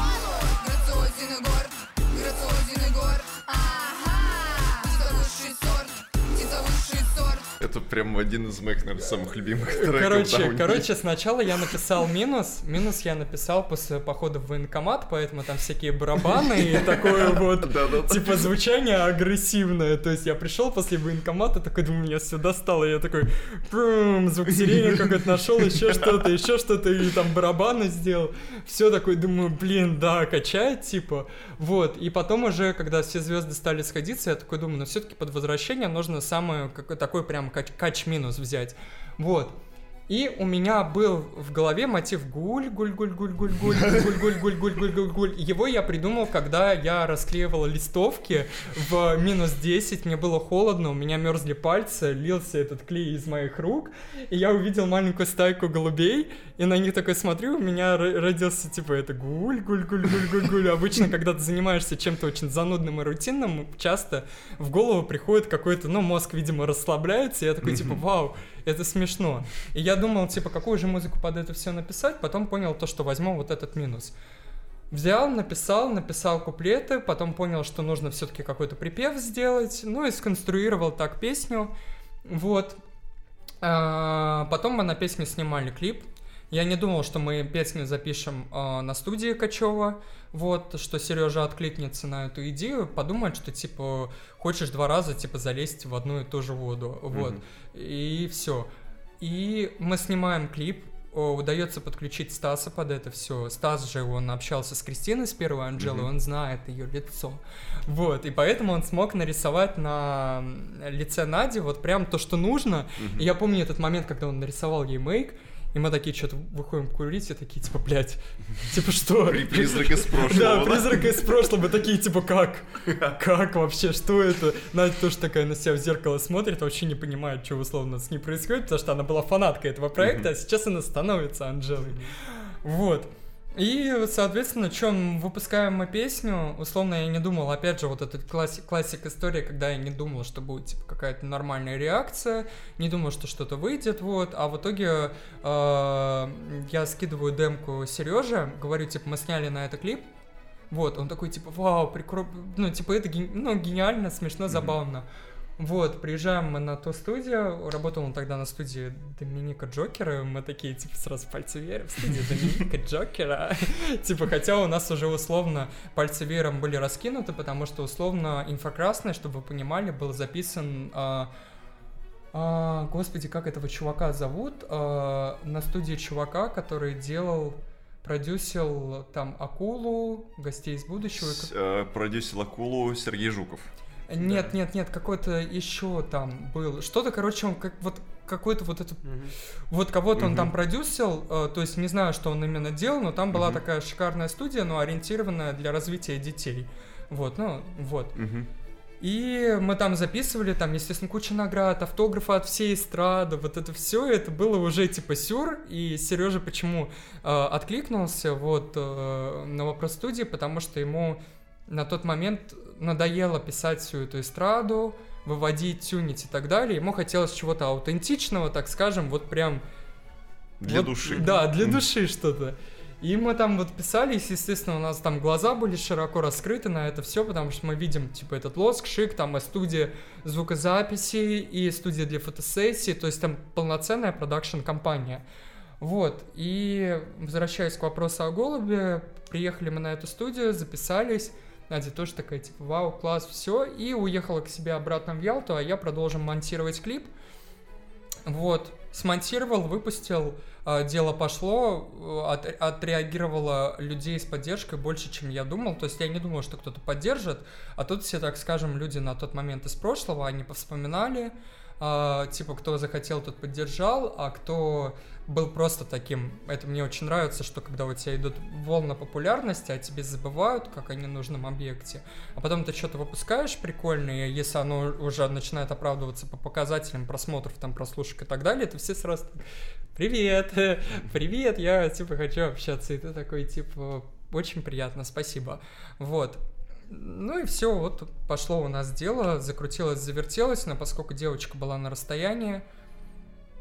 Это прям один из моих, наверное, самых любимых треков. Короче, короче, сначала я написал минус. Минус я написал после похода в военкомат, поэтому там всякие барабаны и такое вот, типа, звучание агрессивное. То есть я пришел после военкомата, такой, думаю, меня все достало. Я такой, «Прм, звук сирени какой-то нашел, еще что-то, еще что-то, и там барабаны сделал. Все такой, думаю, блин, да, качает, типа. Вот, и потом уже, когда все звезды стали сходиться, я такой думаю, ну все-таки под возвращение нужно самое, такой прям кач-минус взять. Вот. И у меня был в голове мотив гуль, гуль, гуль, гуль, гуль, гуль, гуль, гуль, гуль, гуль, гуль, гуль, гуль. Его я придумал, когда я расклеивал листовки в минус 10, мне было холодно, у меня мерзли пальцы, лился этот клей из моих рук, и я увидел маленькую стайку голубей, и на них такой смотрю, у меня ро- родился типа это гуль, гуль, гуль, гуль, гуль, гуль. Обычно, когда ты занимаешься чем-то очень занудным и рутинным, часто в голову приходит какой-то, ну, мозг, видимо, расслабляется, и я такой типа, вау, это смешно. И я думал, типа, какую же музыку под это все написать, потом понял то, что возьму вот этот минус. Взял, написал, написал куплеты, потом понял, что нужно все-таки какой-то припев сделать, ну и сконструировал так песню. Вот. А, Потом мы на песню снимали клип. Я не думал, что мы песню запишем а, на студии Качева, вот, что Сережа откликнется на эту идею, подумает, что, типа, хочешь два раза, типа, залезть в одну и ту же воду, вот, и все. И мы снимаем клип, о, удается подключить Стаса под это все. Стас же, он общался с Кристиной с первой Анжелой, он знает ее лицо. Вот, и поэтому он смог нарисовать на лице Нади вот прям то, что нужно. И я помню этот момент, когда он нарисовал ей мейк, и мы такие что-то выходим курить, и такие, типа, блядь, типа что? При- Призрак из прошлого. Да, призрак из прошлого, мы такие, типа, как? Как вообще, что это? Надя тоже такая на себя в зеркало смотрит, вообще не понимает, что условно с ней происходит, потому что она была фанаткой этого проекта, а сейчас она становится Анжелой. Вот. И, соответственно, чем выпускаем мы песню, условно я не думал, опять же, вот этот классик, классик истории, когда я не думал, что будет типа какая-то нормальная реакция, не думал, что что-то выйдет, вот, а в итоге э, я скидываю демку Сереже, говорю, типа, мы сняли на это клип, вот, он такой, типа, вау, прикро... ну, типа, это ген- ну, гениально, смешно, забавно. Вот, приезжаем мы на ту студию, работал он тогда на студии Доминика Джокера, мы такие, типа, сразу пальцы в студии Доминика Джокера, типа, хотя у нас уже условно пальцы веером были раскинуты, потому что условно инфракрасное, чтобы вы понимали, был записан, а, а, господи, как этого чувака зовут, А, на студии чувака, который делал, продюсил там Акулу, Гостей из будущего, э, Продюсер Акулу Сергей Жуков. Нет, нет, нет, какой-то еще там был. Что-то, короче, он как вот какой-то вот это... Вот кого-то он Мгм. там продюсил, э, то есть не знаю, что он именно делал, но там была Мгм. такая шикарная студия, но ориентированная для развития детей. Вот, ну, вот. Мгм. И мы там записывали, там, естественно, куча наград, автографы от всей эстрады, вот это все, это было уже типа сюр, и Сережа почему э, откликнулся вот э, на вопрос студии, потому что ему на тот момент надоело писать всю эту эстраду, выводить, тюнить и так далее, ему хотелось чего-то аутентичного, так скажем, вот прям Для вот, души. Да, для Мгм. души что-то. И мы там вот писались, естественно, у нас там глаза были широко раскрыты на это все, потому что мы видим, типа, этот лоск, шик, там и студия звукозаписи, и студия для фотосессий, то есть там полноценная продакшн-компания. Вот, и возвращаясь к вопросу о голубе, приехали мы на эту студию, записались, Надя тоже такая, типа, вау, класс, все, и уехала к себе обратно в Ялту, а я продолжил монтировать клип. Вот, смонтировал, выпустил, э, дело пошло, э, от- отреагировало людей с поддержкой больше, чем я думал. То есть я не думал, что кто-то поддержит, а тут все, так скажем, люди на тот момент из прошлого, они повспоминали, э, типа, кто захотел, тот поддержал, а кто был просто таким. Это мне очень нравится, что когда у тебя идут волны популярности, а тебе забывают, как о ненужном объекте, а потом ты что-то выпускаешь прикольное, и если оно уже начинает оправдываться по показателям просмотров, там, прослушек и так далее, то все сразу привет, привет, я, типа, хочу общаться, и ты такой, типа, очень приятно, спасибо. Вот. Ну и все, вот пошло у нас дело, закрутилось, завертелось, но поскольку девочка была на расстоянии,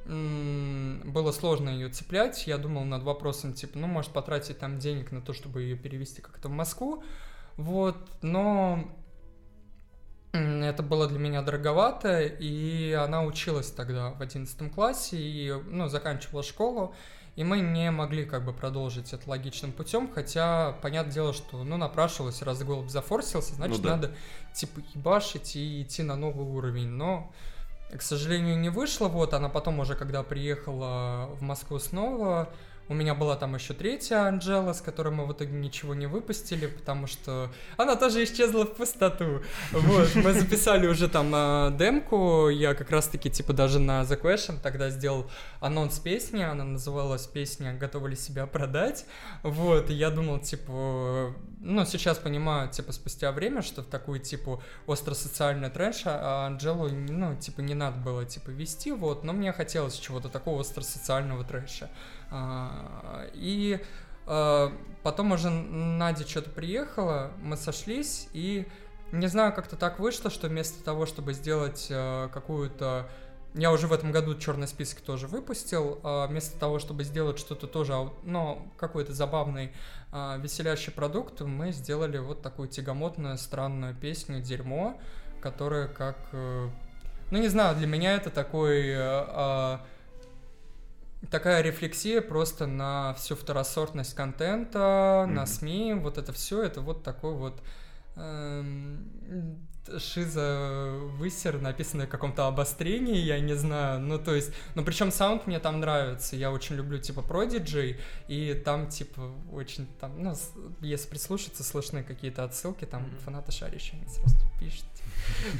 было сложно ее цеплять. Я думал над вопросом, типа, ну, может, потратить там денег на то, чтобы ее перевести как-то в Москву. Вот, но это было для меня дороговато, и она училась тогда в 11 классе, и, ну, заканчивала школу, и мы не могли как бы продолжить это логичным путем, хотя, понятное дело, что, ну, напрашивалось, раз голубь зафорсился, значит, да. надо, типа, ебашить и идти на новый уровень, но, к сожалению, не вышло, вот, она потом уже, когда приехала в Москву снова, У меня была там еще третья Анжела, с которой мы в итоге ничего не выпустили, потому что она тоже исчезла в пустоту. Вот, мы записали уже там э, демку, я как раз-таки, типа, даже на The Question тогда сделал анонс песни, она называлась песня «Готовы ли себя продать?». Вот, и я думал, типа, ну, сейчас понимаю, типа, спустя время, что в такую, типа, остро-социальную трэш, а Анжелу, ну, типа, не надо было, типа, вести, вот, но мне хотелось чего-то такого остро-социального трэша. А, И а, потом уже Надя что-то приехала, мы сошлись, и не знаю, как-то так вышло, что вместо того, чтобы сделать э, какую-то... Я уже в этом году черный список тоже выпустил. а Вместо того, чтобы сделать что-то тоже, ау- ну, какой-то забавный, а, веселящий продукт, мы сделали вот такую тягомотную, странную песню «Дерьмо», которая как... э, Ну, не знаю, для меня это такой... такая рефлексия просто на всю второсортность контента, на Мгм. СМИ, вот это все, это вот такой вот эм, шиза высер, написанный в каком-то обострении, я не знаю, ну то есть, ну причем саунд мне там нравится, я очень люблю типа Prodigy, и там типа очень там, ну если прислушаться, слышны какие-то отсылки, там Мгм. фанаты они сразу пишут,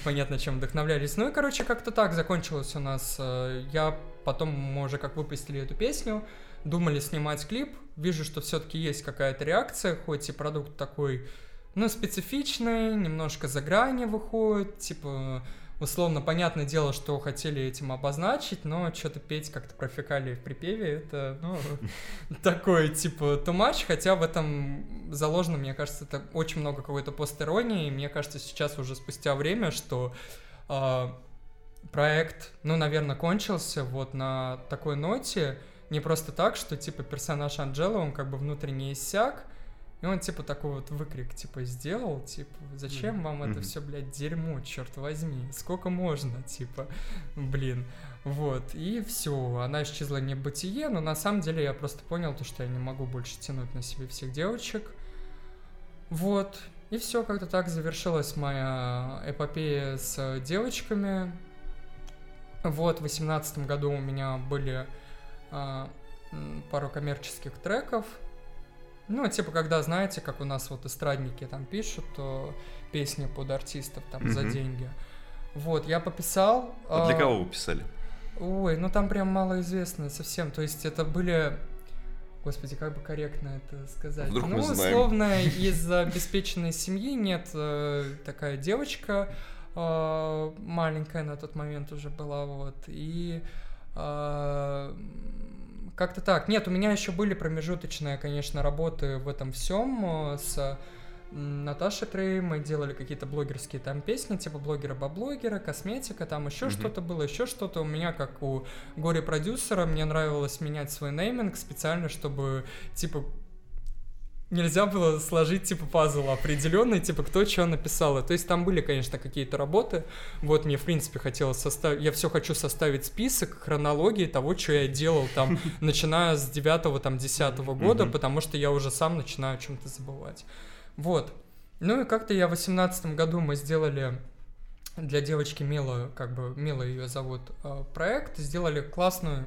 понятно, чем вдохновлялись. Ну и, короче, как-то так закончилось у нас. э, Я потом, мы уже как выпустили эту песню, думали снимать клип, вижу, что все-таки есть какая-то реакция, хоть и продукт такой, ну, специфичный, немножко за грани выходит, типа, условно, понятное дело, что хотели этим обозначить, но что-то петь как-то про фекалии в припеве, это, ну, такой, типа, too much, хотя в этом заложено, мне кажется, это очень много какой-то постеронии, мне кажется, сейчас уже спустя время, что а, проект, ну, наверное, кончился вот на такой ноте, не просто так, что, типа, персонаж Анджела, он как бы внутренне иссяк, и он, типа, такой вот выкрик, типа, сделал, типа, зачем вам это все, блядь, дерьмо, черт возьми, сколько можно, типа, блин, вот, и все, она исчезла не бытие, но на самом деле я просто понял то, что я не могу больше тянуть на себе всех девочек, вот, и все, как-то так завершилась моя эпопея с девочками. Вот, в восемнадцатом году у меня были м, пару коммерческих треков. Ну, типа, когда, знаете, как у нас вот эстрадники там пишут, то песни под артистов там за Мгм. деньги. Вот, я пописал. А для а, кого вы писали? Ой, ну там прям малоизвестно совсем. То есть это были... Господи, как бы корректно это сказать? Вдруг ну, условно, из обеспеченной семьи нет э, такая девочка, э, маленькая на тот момент уже была, вот, и э, как-то так. Нет, у меня еще были промежуточные, конечно, работы в этом всем с м, Наташей Трей, мы делали какие-то блогерские там песни, типа блогера-баблогера, косметика, там еще Мгм. что-то было, еще что-то. У меня, как у горе-продюсера, мне нравилось менять свой нейминг специально, чтобы, типа, нельзя было сложить, типа, пазл определенный, типа, кто что написал. То есть там были, конечно, какие-то работы. Вот мне, в принципе, хотелось составить... Я все хочу составить список хронологии того, что я делал там, начиная с 9 там, 10 года, потому что я уже сам начинаю о чем-то забывать. Вот. Ну и как-то я в 18 году мы сделали для девочки Мила, как бы Мила ее зовут, э, проект, сделали классную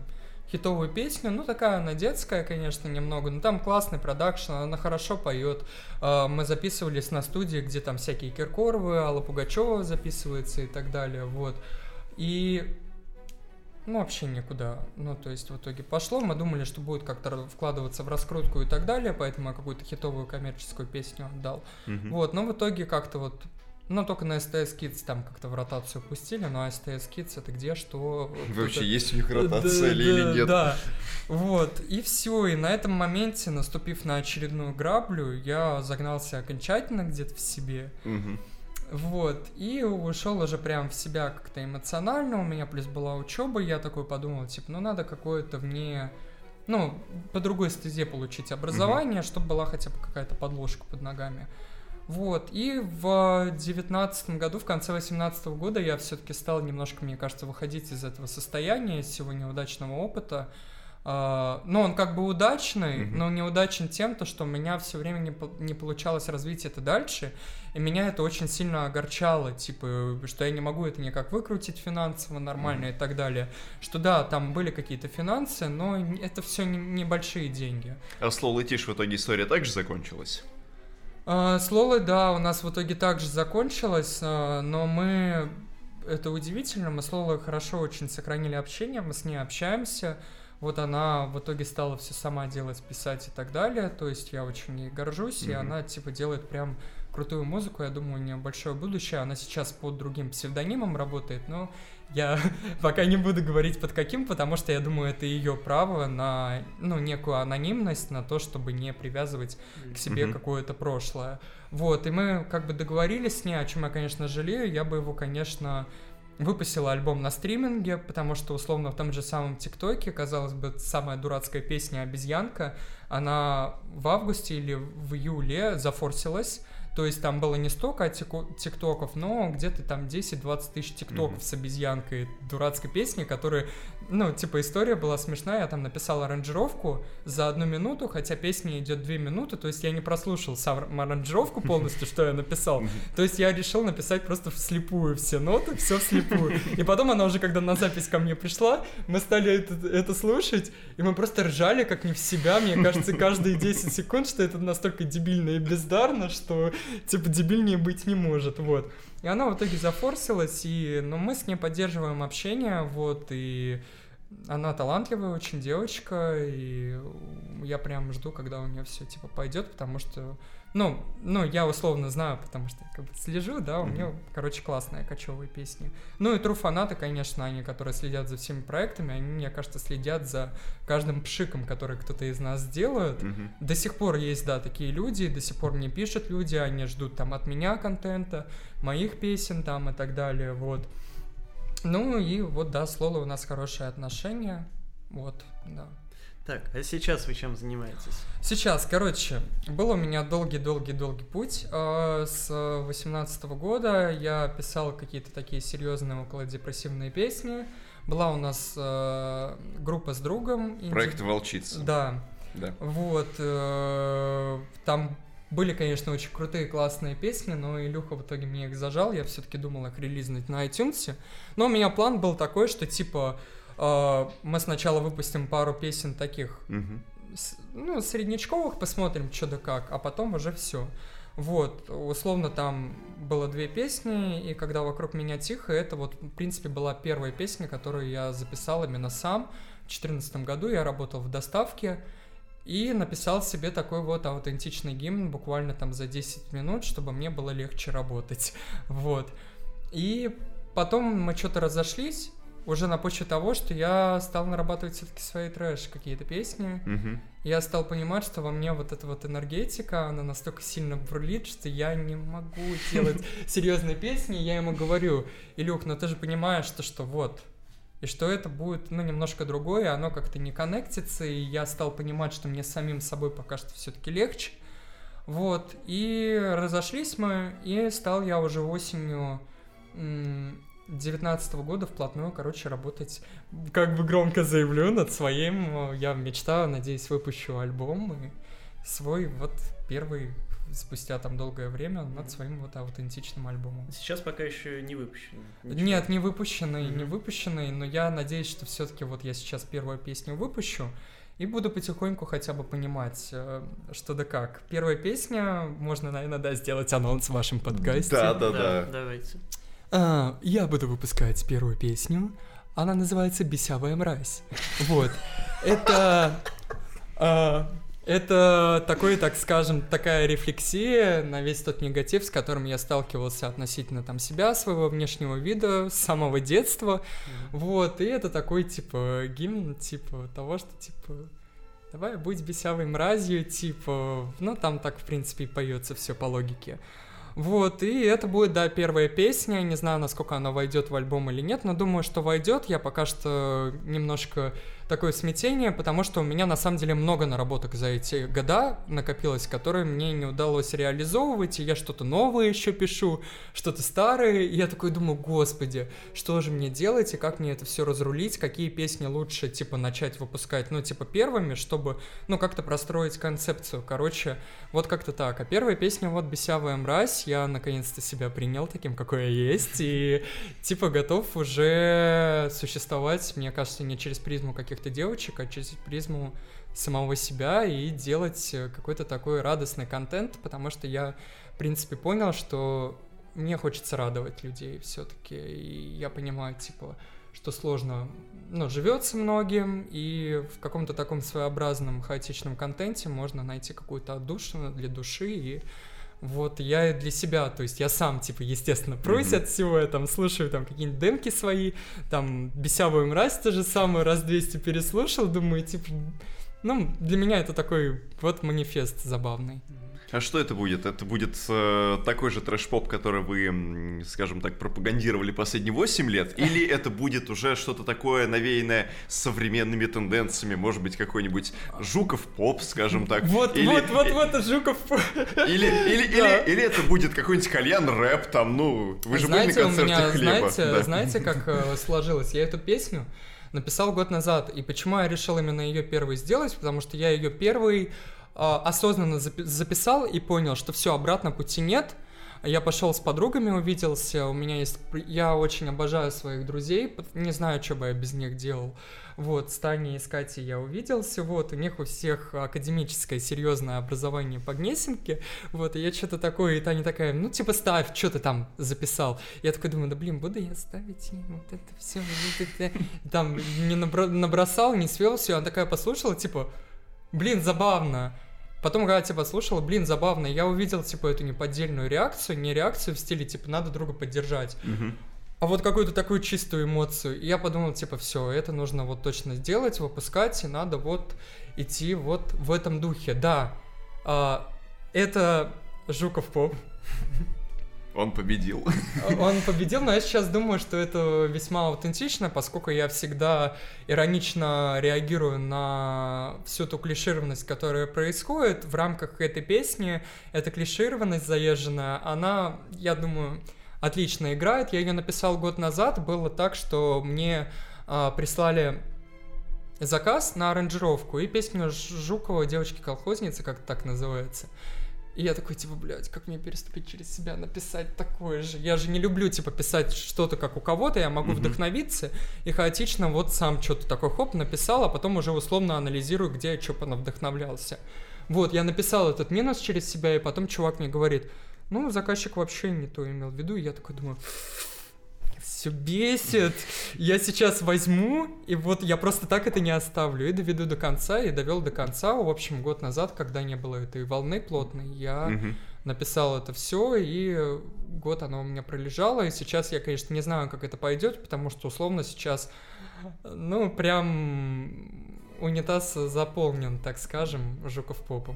хитовую песню, ну такая она детская, конечно, немного, но там классный продакшн, она хорошо поет. Э, Мы записывались на студии, где там всякие Киркоровы, Алла Пугачева записывается и так далее, вот. И ну, вообще никуда. Ну, то есть в итоге пошло. Мы думали, что будет как-то вкладываться в раскрутку и так далее, поэтому я какую-то хитовую коммерческую песню отдал. Мгм. Вот, но в итоге как-то вот ну, только на STS Kids там как-то в ротацию пустили, но STS Kids это где, что... Вообще, есть у них ротация Да, или, или да, нет? Да, вот, и все, и на этом моменте, наступив на очередную граблю, я загнался окончательно где-то в себе, Мгм. вот, и ушел уже прям в себя как-то эмоционально, у меня плюс была учеба, я такой подумал, типа, ну надо какое-то мне, ну, по другой стезе получить образование, чтобы была хотя бы какая-то подложка под ногами. Вот, и в девятнадцатом году, в конце восемнадцатого года я все-таки стал немножко, мне кажется, выходить из этого состояния, из всего неудачного опыта. А, ну, он как бы удачный, но неудачен тем, то, что у меня все время не, не получалось развить это дальше, и меня это очень сильно огорчало, типа, что я не могу это никак выкрутить финансово нормально и так далее. Что да, там были какие-то финансы, но это все небольшие деньги. А с Лолой Тиш в итоге история также закончилась? А, С Лолой, да, у нас в итоге также закончилось, а, но мы... Это удивительно, мы с Лолой хорошо очень сохранили общение, мы с ней общаемся. Вот она в итоге стала все сама делать, писать и так далее. То есть я очень ей горжусь, и Мгм. она типа делает прям крутую музыку. Я думаю, у нее большое будущее. Она сейчас под другим псевдонимом работает, но я пока не буду говорить под каким, потому что я думаю, это ее право на ну, некую анонимность, на то, чтобы не привязывать к себе Мгм. какое-то прошлое. Вот, и мы как бы договорились с ней, о чем я, конечно, жалею. Я бы его, конечно, выпустила альбом на стриминге, потому что, условно, в том же самом ТикТоке, казалось бы, самая дурацкая песня «Обезьянка», она в августе или в июле зафорсилась, то есть там было не столько тиктоков, но где-то там 10-20 тысяч тиктоков Мгм. с обезьянкой дурацкой песни, которая, ну, типа, история была смешная, я там написал аранжировку за одну минуту, хотя песня идет две минуты, то есть я не прослушал сам аранжировку полностью, что я написал, то есть я решил написать просто вслепую все ноты, все вслепую. И потом она уже, когда на запись ко мне пришла, мы стали это, это слушать, и мы просто ржали как не в себя. Мне кажется, каждые 10 секунд, что это настолько дебильно и бездарно, что типа дебильнее быть не может, вот. И она в итоге зафорсилась, и, ну, мы с ней поддерживаем общение, вот, и она талантливая очень девочка, и я прям жду, когда у нее все типа пойдет, потому что, ну, ну, я условно знаю, потому что как бы слежу, да, у нее, короче, классные кочевые песни. Ну и true фанаты, конечно, они, которые следят за всеми проектами, они, мне кажется, следят за каждым пшиком, который кто-то из нас делает. Мгм. До сих пор есть, да, такие люди, до сих пор мне пишут люди, они ждут там от меня контента, моих песен там и так далее, вот. Ну и вот, да, с Лолой у нас хорошие отношения, вот, да. Так, а сейчас вы чем занимаетесь? Сейчас, короче, был у меня долгий-долгий-долгий путь. э, С 18 года я писал какие-то такие серьезные околодепрессивные песни. Была у нас э, группа с другом. инди- Проект «Волчица». Да, Да. вот. э, Там были, конечно, очень крутые, классные песни, но Илюха в итоге мне их зажал. Я все-таки думал их релизнуть на iTunes. Но у меня план был такой, что типа мы сначала выпустим пару песен таких с- ну, среднячковых посмотрим, что да как, а потом уже все. Вот, условно там было две песни, и когда вокруг меня тихо, это вот, в принципе, была первая песня, которую я записал именно сам. В 2014 году я работал в доставке и написал себе такой вот аутентичный гимн буквально там за 10 минут, чтобы мне было легче работать. Вот. И потом мы что-то разошлись, уже на почве того, что я стал нарабатывать все-таки свои трэш какие-то песни. Мгм. Я стал понимать, что во мне вот эта вот энергетика, она настолько сильно бурлит, что я не могу делать серьезные песни. Я ему говорю, Илюх, ну ты же понимаешь, что, что вот, и что это будет, ну, немножко другое, оно как-то не коннектится, и я стал понимать, что мне самим собой пока что все-таки легче. Вот, и разошлись мы, и стал я уже осенью девятнадцатого года вплотную, короче, работать, как бы громко заявлю, над своим, э, я мечтаю, надеюсь, выпущу альбом, и свой вот первый, спустя там долгое время, над своим вот аутентичным альбомом. Сейчас пока еще не выпущено. ничего. Нет, не выпущенный, не Мгм. выпущенный, но я надеюсь, что все-таки вот я сейчас первую песню выпущу и буду потихоньку хотя бы понимать, э, что да как. Первая песня, можно, наверное, да, сделать анонс в вашем подкасте. Да, да, да. Давайте. А, я буду выпускать первую песню. Она называется «Бесявая мразь». Вот. Это... а, это такой, так скажем, такая рефлексия на весь тот негатив, с которым я сталкивался относительно там себя, своего внешнего вида, с самого детства. Вот, и это такой, типа, гимн, типа, того, что, типа, давай будь бесявой мразью, типа, ну, там так, в принципе, и поется все по логике. Вот, и это будет, да, первая песня. Не знаю, насколько она войдет в альбом или нет, но думаю, что войдет. Я пока что немножко такое смятение, потому что у меня на самом деле много наработок за эти года накопилось, которые мне не удалось реализовывать, и я что-то новое еще пишу, что-то старое, и я такой думаю, господи, что же мне делать, и как мне это все разрулить, какие песни лучше, типа, начать выпускать, ну, типа, первыми, чтобы, ну, как-то простроить концепцию, короче, вот как-то так. А первая песня, вот, «Бесявая мразь», я наконец-то себя принял таким, какой я есть, и, типа, готов уже существовать, мне кажется, не через призму каких-то девочек, а через призму самого себя и делать э, какой-то такой радостный контент, потому что я, в принципе, понял, что мне хочется радовать людей все-таки, и я понимаю, типа, что сложно, ну, живется многим, и в каком-то таком своеобразном хаотичном контенте можно найти какую-то отдушину для души, и вот я для себя, то есть я сам, типа, естественно, прусь от всего, я там слушаю там какие-нибудь демки свои, там «Бесявую мразь» то же самое, раз 200 переслушал, думаю, типа, ну, для меня это такой вот манифест забавный. А что это будет? Это будет э, такой же трэш-поп, который вы, скажем так, пропагандировали последние 8 лет? Или это будет уже что-то такое навеянное современными тенденциями? Может быть, какой-нибудь Жуков-поп, скажем так? Вот, Или- вот, вот, вот, Жуков. Или, или, Да. или, или это будет какой-нибудь кальян-рэп, там, ну, вы же были на знаете, концерте меня, хлеба. знаете, да. знаете, как э, сложилось? Я эту песню написал год назад, и почему я решил именно ее первой сделать? Потому что я ее первый осознанно запи- записал и понял, что все, обратно пути нет. Я пошел с подругами, увиделся. У меня есть... Я очень обожаю своих друзей. Не знаю, что бы я без них делал. Вот, с Таней и с Катей я увиделся. Вот, у них у всех академическое серьезное образование по Гнесинке. Вот, и я что-то такое, и Таня такая, ну, типа, ставь, что ты там записал. Я такой думаю, да блин, буду я ставить им вот это все, вот это. Там не набро- набросал, не свел все. Она такая послушала, типа, блин, забавно. Потом, когда типа слушала, блин, забавно, я увидел, типа, эту неподдельную реакцию, не реакцию в стиле, типа, надо друга поддержать, Мгм. а вот какую-то такую чистую эмоцию. И я подумал, типа, все, это нужно вот точно сделать, выпускать, и надо вот идти вот в этом духе. Да, а, это Жуков Поп. Он победил. Он победил, но я сейчас думаю, что это весьма аутентично, поскольку я всегда иронично реагирую на всю ту клишированность, которая происходит в рамках этой песни. Эта клишированность заезженная, она, я думаю, отлично играет. Я ее написал год назад. Было так, что мне а, прислали заказ на аранжировку и песню Жукова «Девочки-колхозницы», как так называется. И я такой, типа, блядь, как мне переступить через себя, написать такое же? Я же не люблю, типа, писать что-то как у кого-то, я могу Мгм. вдохновиться и хаотично вот сам что-то такое, хоп, написал, а потом уже условно анализирую, где я что вдохновлялся. Вот, я написал этот минус через себя, и потом чувак мне говорит, ну, заказчик вообще не то имел в виду, и я такой думаю, все бесит. Я сейчас возьму, и вот я просто так это не оставлю. И доведу до конца, и довел до конца. В общем, год назад, когда не было этой волны плотной, я написал это все, и год оно у меня пролежало. И сейчас я, конечно, не знаю, как это пойдет, потому что условно сейчас, ну, прям унитаз заполнен, так скажем, Жуков попом,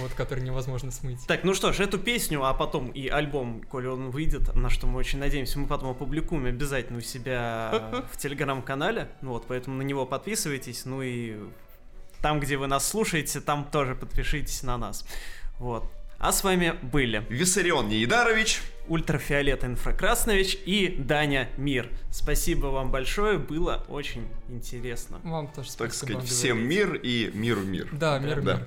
вот, который невозможно смыть. Так, ну что ж, эту песню, а потом и альбом, коли он выйдет, на что мы очень надеемся, мы потом опубликуем обязательно у себя в телеграм-канале. Ну Вот, поэтому на него подписывайтесь. Ну и там, где вы нас слушаете, там тоже подпишитесь на нас. Вот. А с вами были Виссарион Неидарович. Ультрафиолет Инфракраснович и Даня Мир. Спасибо вам большое, было очень интересно. Вам тоже Так спасибо сказать, всем говорить. мир и миру мир. Да, мир, Да. мир.